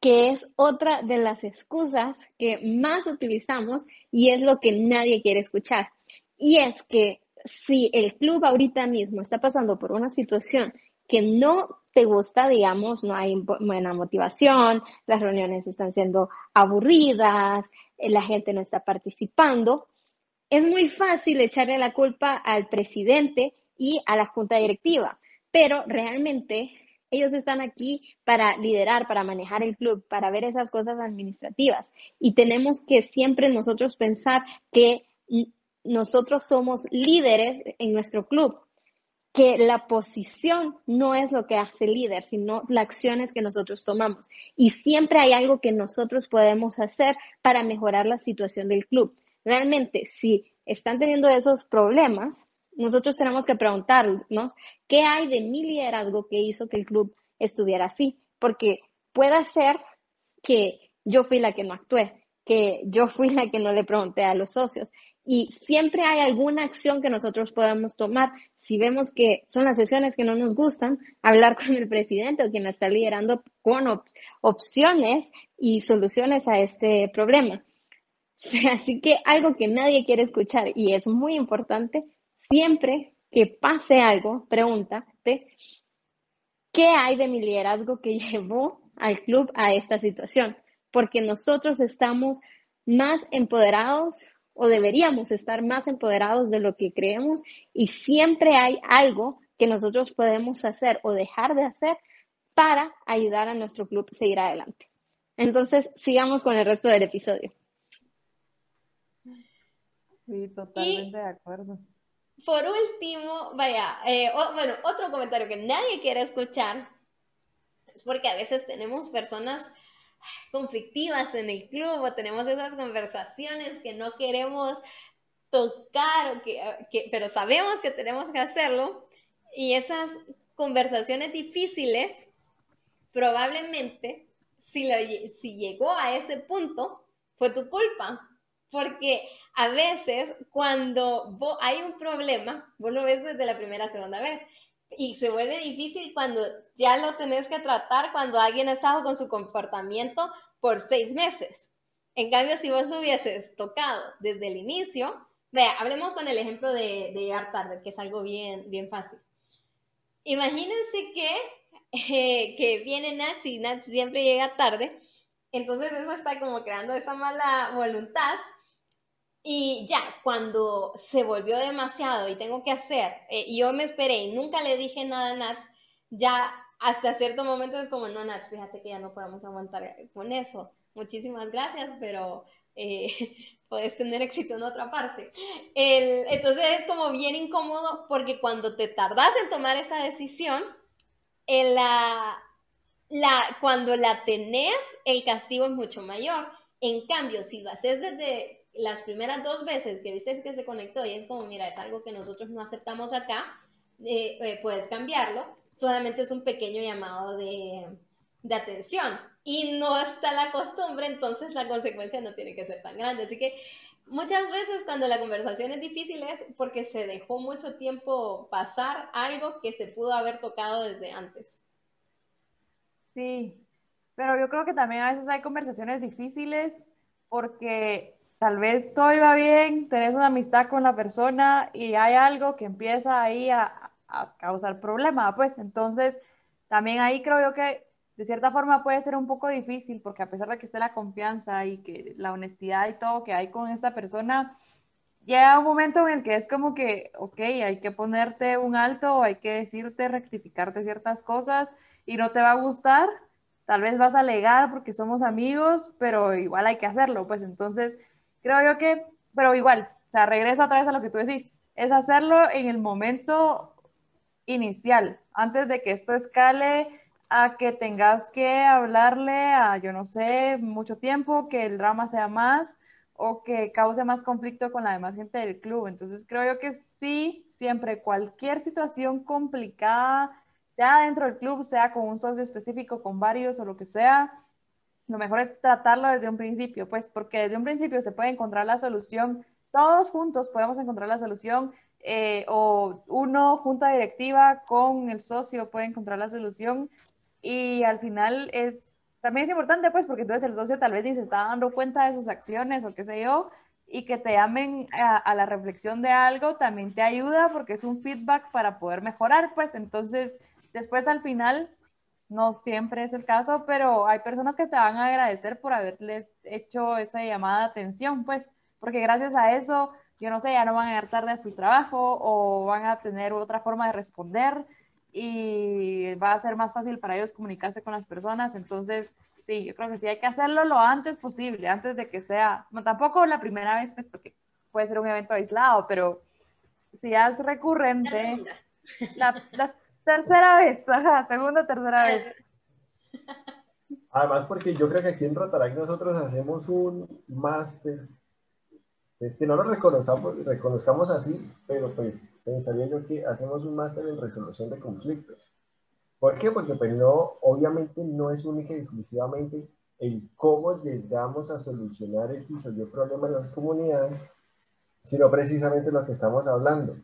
que es otra de las excusas que más utilizamos y es lo que nadie quiere escuchar. Y es que si el club ahorita mismo está pasando por una situación que no te gusta, digamos, no hay buena motivación, las reuniones están siendo aburridas, eh, la gente no está participando, es muy fácil echarle la culpa al presidente y a la junta directiva, pero realmente Ellos están aquí para liderar, para manejar el club, para ver esas cosas administrativas. Y tenemos que siempre nosotros pensar que nosotros somos líderes en nuestro club, que la posición no es lo que hace líder, sino las acciones que nosotros tomamos. Y siempre hay algo que nosotros podemos hacer para mejorar la situación del club. Realmente, si están teniendo esos problemas, nosotros tenemos que preguntarnos qué hay de mi liderazgo que hizo que el club estuviera así. Porque puede ser que yo fui la que no actué, que yo fui la que no le pregunté a los socios. Y siempre hay alguna acción que nosotros podamos tomar. Si vemos que son las sesiones que no nos gustan, hablar con el presidente o quien está liderando con opciones y soluciones a este problema. Así que algo que nadie quiere escuchar y es muy importante, siempre que pase algo, pregúntate, ¿qué hay de mi liderazgo que llevó al club a esta situación? Porque nosotros estamos más empoderados o deberíamos estar más empoderados de lo que creemos y siempre hay algo que nosotros podemos hacer o dejar de hacer para ayudar a nuestro club a seguir adelante. Entonces, sigamos con el resto del episodio. Sí, totalmente de acuerdo. Por último, vaya, eh, bueno, otro comentario que nadie quiere escuchar es porque a veces tenemos personas conflictivas en el club o tenemos esas conversaciones que no queremos tocar, que, pero sabemos que tenemos que hacerlo. Y esas conversaciones difíciles, probablemente, si, si llegó a ese punto, fue tu culpa. Porque a veces cuando hay un problema, vos lo ves desde la primera, segunda vez, y se vuelve difícil cuando ya lo tenés que tratar cuando alguien ha estado con su comportamiento por seis meses. En cambio, si vos lo hubieses tocado desde el inicio, vea, hablemos con el ejemplo de, de tarde, que es algo bien, bien fácil. Imagínense que, eh, que viene Nats y Nats siempre llega tarde, entonces eso está como creando esa mala voluntad y ya, cuando se volvió demasiado y tengo que hacer, eh, yo me esperé y nunca le dije nada a Nats, ya hasta cierto momento es como, no, Nats, fíjate que ya no podemos aguantar con eso. Muchísimas gracias, pero eh, puedes tener éxito en otra parte. El, entonces es como bien incómodo porque cuando te tardas en tomar esa decisión, la, la, cuando la tenés, el castigo es mucho mayor. En cambio, si lo haces desde las primeras dos veces que dices que se conectó y es como, mira, es algo que nosotros no aceptamos acá, eh, eh, puedes cambiarlo, solamente es un pequeño llamado de, de atención y no está la costumbre, entonces la consecuencia no tiene que ser tan grande. Así que muchas veces cuando la conversación es difícil es porque se dejó mucho tiempo pasar algo que se pudo haber tocado desde antes. Sí, pero yo creo que también a veces hay conversaciones difíciles porque tal vez todo iba bien, tenés una amistad con la persona y hay algo que empieza ahí a, causar problema, pues. Entonces también ahí creo yo que de cierta forma puede ser un poco difícil porque a pesar de que esté la confianza y que la honestidad y todo que hay con esta persona, llega un momento en el que es como que, ok, hay que ponerte un alto, hay que decirte, rectificarte ciertas cosas y no te va a gustar, tal vez vas a alegar porque somos amigos, pero igual hay que hacerlo, pues. Entonces creo yo que, pero igual, o sea, regresa otra vez a lo que tú decís, es hacerlo en el momento inicial, antes de que esto escale a que tengas que hablarle a, yo no sé, mucho tiempo, que el drama sea más o que cause más conflicto con la demás gente del club. Entonces creo yo que sí, siempre cualquier situación complicada, sea dentro del club, sea con un socio específico, con varios o lo que sea, lo mejor es tratarlo desde un principio, pues porque desde un principio se puede encontrar la solución, todos juntos podemos encontrar la solución, eh, o uno, junta directiva con el socio puede encontrar la solución. Y al final es, también es importante pues porque entonces el socio tal vez ni se está dando cuenta de sus acciones o qué sé yo, y que te llamen a, a, la reflexión de algo también te ayuda porque es un feedback para poder mejorar, pues. Entonces después al final no siempre es el caso, pero hay personas que te van a agradecer por haberles hecho esa llamada de atención, pues, porque gracias a eso, yo no sé, ya no van a llegar tarde a su trabajo o van a tener otra forma de responder y va a ser más fácil para ellos comunicarse con las personas. Entonces, sí, yo creo que sí hay que hacerlo lo antes posible, antes de que sea, no, tampoco la primera vez, pues porque puede ser un evento aislado, pero si ya es recurrente, la, la tercera vez, ajá, segunda, tercera vez. Además, porque yo creo que aquí en Rotarac nosotros hacemos un máster, que no lo reconozcamos, reconozcamos así, pero pues pensaría yo que hacemos un máster en resolución de conflictos. ¿Por qué? Porque pues no, obviamente no es única y exclusivamente el cómo llegamos a solucionar el o problema en las comunidades, sino precisamente lo que estamos hablando.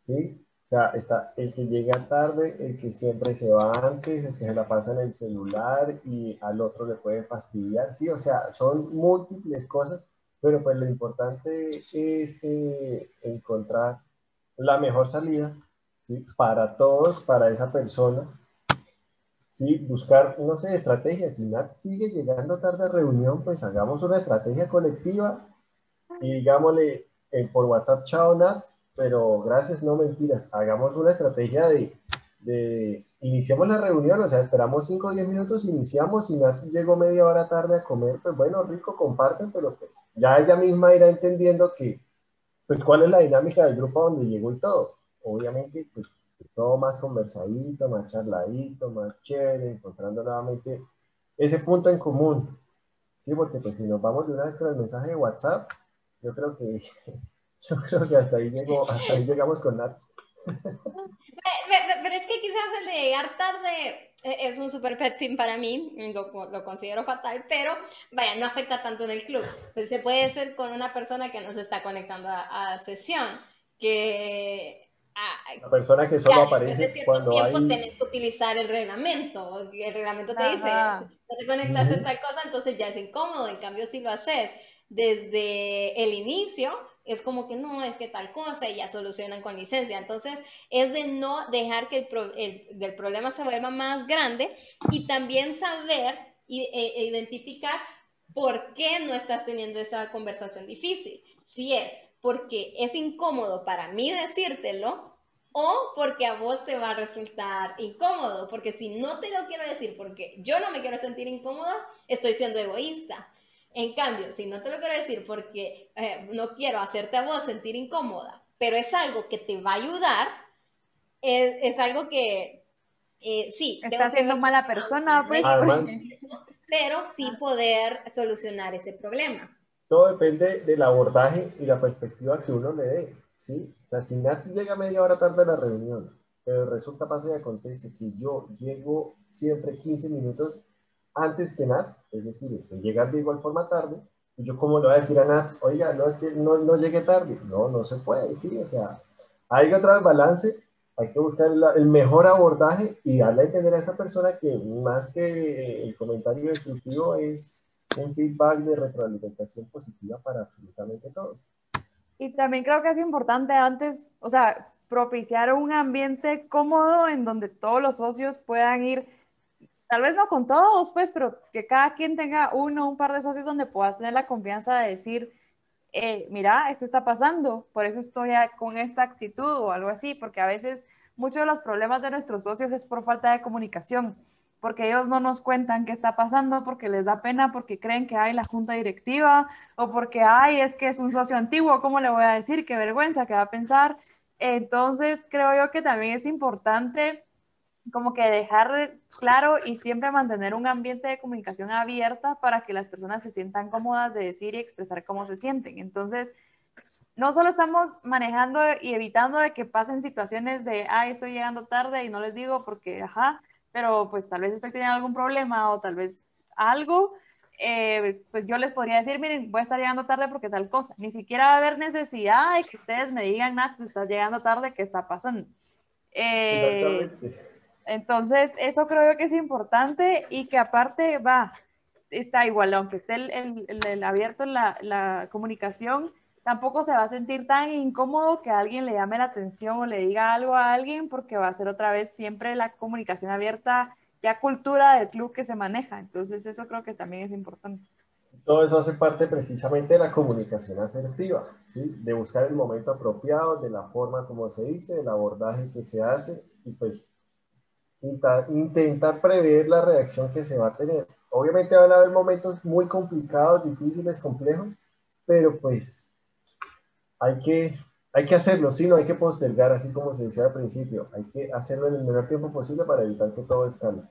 ¿sí? O sea, está el que llega tarde, el que siempre se va antes, el que se la pasa en el celular y al otro le puede fastidiar. Sí, o sea, son múltiples cosas, pero pues lo importante es eh, encontrar la mejor salida ¿sí? para todos, para esa persona. ¿sí? Buscar, no sé, estrategias. Si Nat sigue llegando tarde a reunión, pues hagamos una estrategia colectiva y digámosle eh, por WhatsApp, chao Nat, pero gracias, no mentiras, hagamos una estrategia de, de iniciamos la reunión, o sea, esperamos 5 o 10 minutos, iniciamos y Nats llegó media hora tarde a comer, pues bueno, rico, comparten, pero pues ya ella misma irá entendiendo que, pues cuál es la dinámica del grupo donde llegó y todo. Obviamente, pues todo más conversadito, más charladito, más chévere, encontrando nuevamente ese punto en común. Sí, porque pues si nos vamos de una vez con el mensaje de WhatsApp, yo creo que Yo creo que hasta ahí, hasta ahí llegamos con Nats. Pero es que quizás el de llegar tarde eh, es un super pet pin para mí, lo, lo, considero fatal, pero vaya, no afecta tanto en el club. Pues se puede ser con una persona que no se está conectando a, a sesión, que... la persona que solo aparece cuando tiempo hay... tenés que utilizar el reglamento, el reglamento te dice, no te conectas a tal cosa, entonces ya es incómodo, en cambio si lo haces desde el inicio, es como que no, es que tal cosa y ya solucionan con licencia. Entonces, es de no dejar que el, del problema se vuelva más grande y también saber e, e, identificar por qué no estás teniendo esa conversación difícil. Si es porque es incómodo para mí decírtelo o porque a vos te va a resultar incómodo, porque si no te lo quiero decir porque yo no me quiero sentir incómoda, estoy siendo egoísta. En cambio, si no te lo quiero decir porque eh, no quiero hacerte a vos sentir incómoda, pero es algo que te va a ayudar, es, algo que eh, sí. Está siendo mala persona, pues. pero sí poder solucionar ese problema. Todo depende del abordaje y la perspectiva que uno le dé, ¿sí? O sea, si Nancy llega media hora tarde a la reunión, pero resulta, pasa y acontece que yo llego siempre 15 minutos antes que Nats, es decir, estoy llegando de igual forma tarde, y yo como le voy a decir a Nats, oiga, no es que no, no llegue tarde, no, no se puede, sí, o sea, hay que traer balance, hay que buscar el mejor abordaje y darle a entender a esa persona que más que el comentario destructivo es un feedback de retroalimentación positiva para absolutamente todos. Y también creo que es importante antes, o sea, propiciar un ambiente cómodo en donde todos los socios puedan ir tal vez no con todos, pues, pero que cada quien tenga uno, un par de socios donde puedas tener la confianza de decir, eh, mira, esto está pasando, por eso estoy con esta actitud o algo así, porque a veces muchos de los problemas de nuestros socios es por falta de comunicación, porque ellos no nos cuentan qué está pasando, porque les da pena, porque creen que hay la junta directiva, o porque hay, es que es un socio antiguo, ¿cómo le voy a decir? Qué vergüenza, qué va a pensar. Entonces, creo yo que también es importante como que dejar claro y siempre mantener un ambiente de comunicación abierta para que las personas se sientan cómodas de decir y expresar cómo se sienten. Entonces, no solo estamos manejando y evitando de que pasen situaciones de, ay, estoy llegando tarde y no les digo porque, ajá, pero pues tal vez estoy teniendo algún problema o tal vez algo, eh, pues yo les podría decir, miren, voy a estar llegando tarde porque tal cosa. Ni siquiera va a haber necesidad de que ustedes me digan, Nat, estás llegando tarde, ¿qué está pasando? Eh, Exactamente entonces, eso creo que es importante y que aparte va, está igual, aunque esté el, abierto la, la, comunicación, tampoco se va a sentir tan incómodo que alguien le llame la atención o le diga algo a alguien porque va a ser otra vez siempre la comunicación abierta, ya cultura del club que se maneja. Entonces, eso creo que también es importante. Todo eso hace parte precisamente de la comunicación asertiva, ¿sí? de buscar el momento apropiado, de la forma como se dice, del abordaje que se hace y pues intentar prever la reacción que se va a tener. Obviamente van a haber momentos muy complicados, difíciles, complejos, pero pues hay que, hay que hacerlo, sí, no hay que postergar, así como se decía al principio, hay que hacerlo en el menor tiempo posible para evitar que todo escale.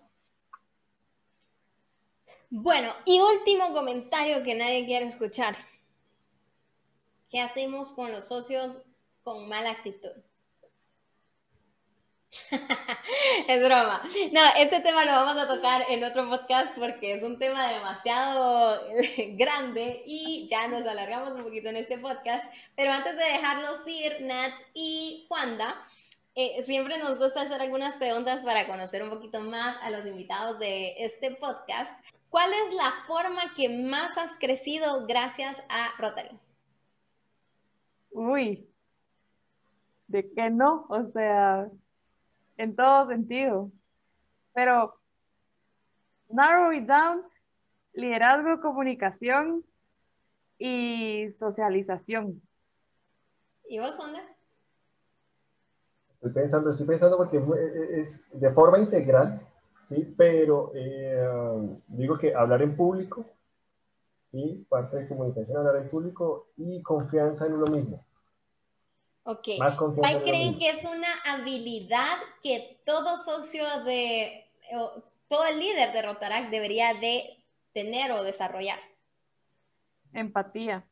Bueno, y último comentario que nadie quiere escuchar. ¿Qué hacemos con los socios con mala actitud? es broma. No, este tema lo vamos a tocar en otro podcast porque es un tema demasiado grande y ya nos alargamos un poquito en este podcast. Pero antes de dejarlos ir, Nat y Juanda, eh, siempre nos gusta hacer algunas preguntas para conocer un poquito más a los invitados de este podcast. ¿Cuál es la forma que más has crecido gracias a Rotary? Uy, ¿de qué no? O sea, en todo sentido. Pero, narrow it down, liderazgo, comunicación y socialización. ¿Y vos, Juan? Estoy pensando, estoy pensando porque es de forma integral, ¿sí? Pero eh, digo que hablar en público, ¿sí? Parte de comunicación, hablar en público y confianza en uno mismo. Ok. ¿Cuál creen que es una habilidad que todo socio de, todo el líder de Rotaract debería de tener o desarrollar? Empatía.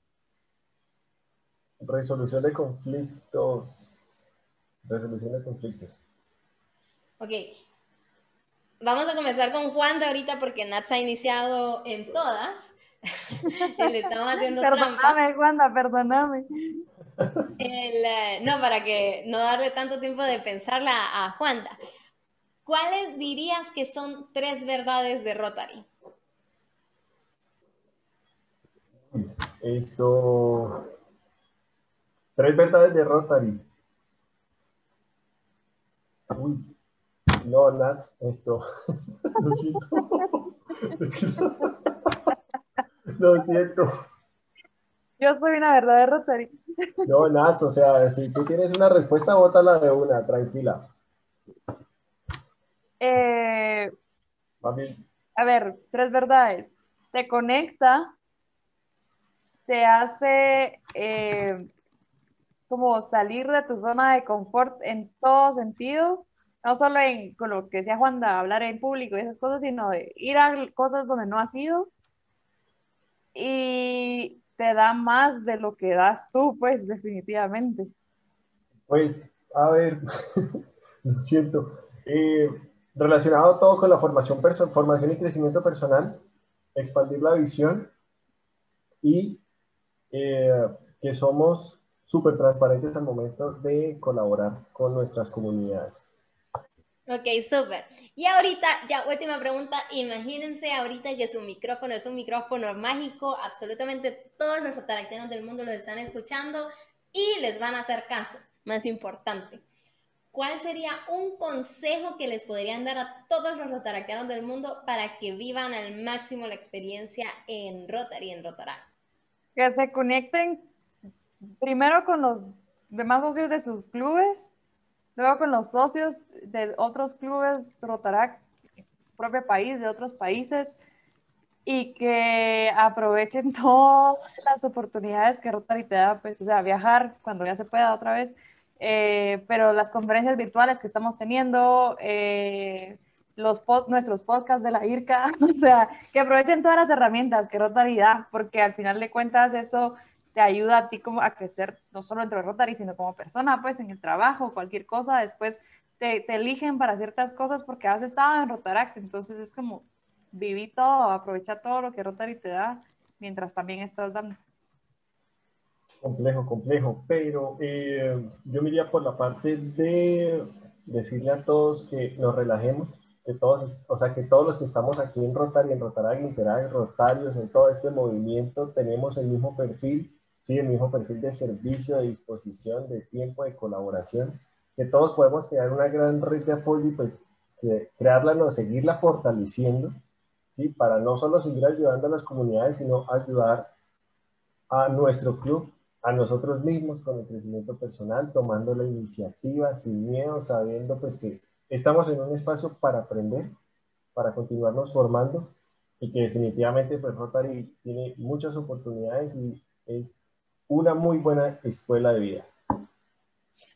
Resolución de conflictos. Resolución de conflictos. Ok. Vamos a comenzar con Juan de ahorita porque Nats ha iniciado en todas. Le estamos haciendo perdóname, Juanda, perdóname. Eh, no, para que no darle tanto tiempo de pensarla a Juanda. ¿Cuáles dirías que son tres verdades de Rotary? Esto. Tres verdades de Rotary. Uy, no, Nat, esto. Lo siento. Lo siento. Yo soy una verdadera Rotary. No, Nats, o sea, si tú tienes una respuesta, bótala de una, tranquila. Eh, a ver, tres verdades. Te conecta, te hace eh, como salir de tu zona de confort en todo sentido, no solo en con lo que decía Juan de hablar en público y esas cosas, sino de ir a cosas donde no has ido. Y te da más de lo que das tú, pues definitivamente. Pues, a ver, lo siento. Eh, relacionado todo con la formación, formación y crecimiento personal, expandir la visión y eh, que somos súper transparentes al momento de colaborar con nuestras comunidades. Ok, súper. Y ahorita, ya última pregunta, imagínense ahorita que su micrófono es un micrófono mágico, absolutamente todos los rotaracteros del mundo lo están escuchando y les van a hacer caso, más importante. ¿Cuál sería un consejo que les podrían dar a todos los rotaracteros del mundo para que vivan al máximo la experiencia en Rotary, en Rotaract? Que se conecten primero con los demás socios de sus clubes Luego con los socios de otros clubes Rotarac, propio país, de otros países, y que aprovechen todas las oportunidades que Rotary te da, pues, o sea, viajar cuando ya se pueda otra vez, eh, pero las conferencias virtuales que estamos teniendo, eh, los nuestros podcasts de la IRCA, o sea, que aprovechen todas las herramientas que Rotary da, porque al final de cuentas eso te ayuda a ti como a crecer, no solo dentro de Rotary, sino como persona, pues en el trabajo, cualquier cosa, después te, te eligen para ciertas cosas porque has estado en Rotaract, entonces es como viví todo, aprovecha todo lo que Rotary te da mientras también estás dando. Complejo, complejo, pero eh, yo me iría por la parte de decirle a todos que nos relajemos, que todos, o sea, que todos los que estamos aquí en Rotary, en Rotaract, Interag, Rotarios, en todo este movimiento, tenemos el mismo perfil, sí, el mismo perfil de servicio, de disposición, de tiempo, de colaboración, que todos podemos crear una gran red de apoyo y pues crearla, no, seguirla fortaleciendo, ¿sí? Para no solo seguir ayudando a las comunidades, sino ayudar a nuestro club, a nosotros mismos con el crecimiento personal, tomando la iniciativa sin miedo, sabiendo pues que estamos en un espacio para aprender, para continuarnos formando y que definitivamente pues Rotary tiene muchas oportunidades y es una muy buena escuela de vida.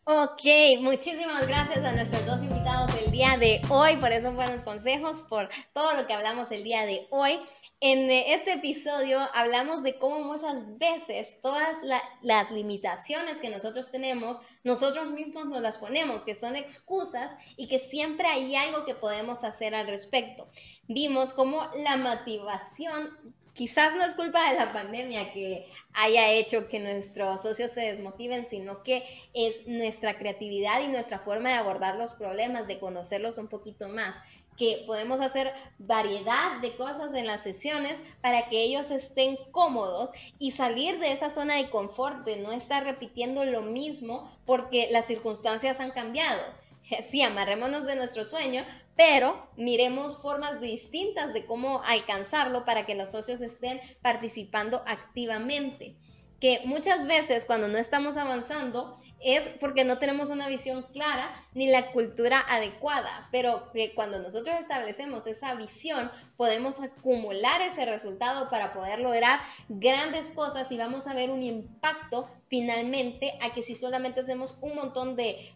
Ok, muchísimas gracias a nuestros dos invitados el día de hoy por esos buenos consejos, por todo lo que hablamos el día de hoy. En este episodio hablamos de cómo muchas veces todas las limitaciones que nosotros tenemos, nosotros mismos nos las ponemos, que son excusas y que siempre hay algo que podemos hacer al respecto. Vimos cómo la motivación quizás no es culpa de la pandemia que haya hecho que nuestros socios se desmotiven, sino que es nuestra creatividad y nuestra forma de abordar los problemas, de conocerlos un poquito más que podemos hacer variedad de cosas en las sesiones para que ellos estén cómodos y salir de esa zona de confort, de no estar repitiendo lo mismo porque las circunstancias han cambiado. Sí, amarrémonos de nuestro sueño, pero miremos formas distintas de cómo alcanzarlo para que los socios estén participando activamente. Que muchas veces cuando no estamos avanzando, es porque no tenemos una visión clara ni la cultura adecuada, pero que cuando nosotros establecemos esa visión podemos acumular ese resultado para poder lograr grandes cosas y vamos a ver un impacto finalmente a que si solamente hacemos un montón de,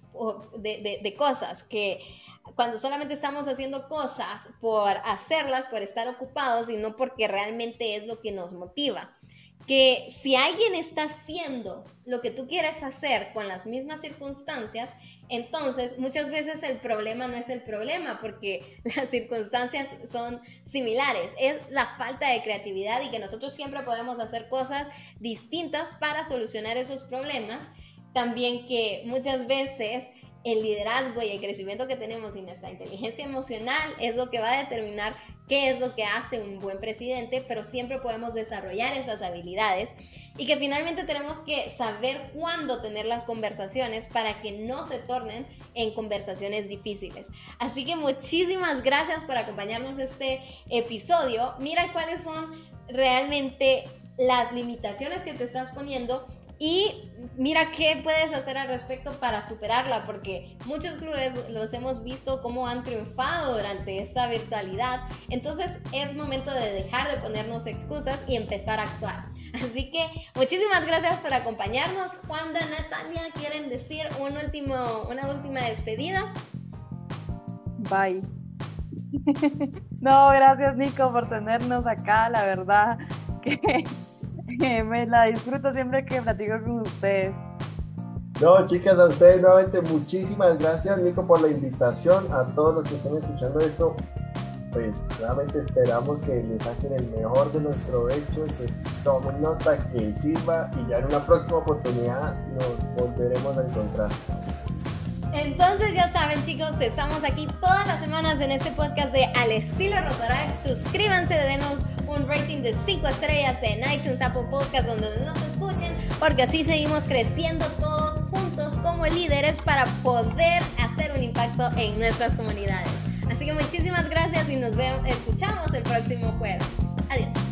de, de cosas, que cuando solamente estamos haciendo cosas por hacerlas, por estar ocupados y no porque realmente es lo que nos motiva que si alguien está haciendo lo que tú quieres hacer con las mismas circunstancias, entonces muchas veces el problema no es el problema porque las circunstancias son similares, es la falta de creatividad y que nosotros siempre podemos hacer cosas distintas para solucionar esos problemas. También que muchas veces el liderazgo y el crecimiento que tenemos y nuestra inteligencia emocional es lo que va a determinar qué es lo que hace un buen presidente, pero siempre podemos desarrollar esas habilidades y que finalmente tenemos que saber cuándo tener las conversaciones para que no se tornen en conversaciones difíciles. Así que muchísimas gracias por acompañarnos este episodio. Mira cuáles son realmente las limitaciones que te estás poniendo y mira qué puedes hacer al respecto para superarla, porque muchos clubes los hemos visto cómo han triunfado durante esta virtualidad. Entonces es momento de dejar de ponernos excusas y empezar a actuar. Así que muchísimas gracias por acompañarnos. Juan Natalia, ¿quieren decir un último, una última despedida? Bye. No, gracias Nico por tenernos acá, la verdad que me la disfruto siempre que platico con ustedes. No, chicas, a ustedes nuevamente muchísimas gracias, Nico, por la invitación. A todos los que estén escuchando esto, pues realmente esperamos que les saquen el mejor de nuestro hecho, que tomen nota, que sirva y ya en una próxima oportunidad nos volveremos a encontrar. Entonces ya saben chicos, estamos aquí todas las semanas en este podcast de Al estilo Rotaract. Suscríbanse, denos un rating de 5 estrellas en iTunes, Apple Podcast, donde nos escuchen, porque así seguimos creciendo todos juntos como líderes para poder hacer un impacto en nuestras comunidades. Así que muchísimas gracias y nos vemos, escuchamos el próximo jueves. Adiós.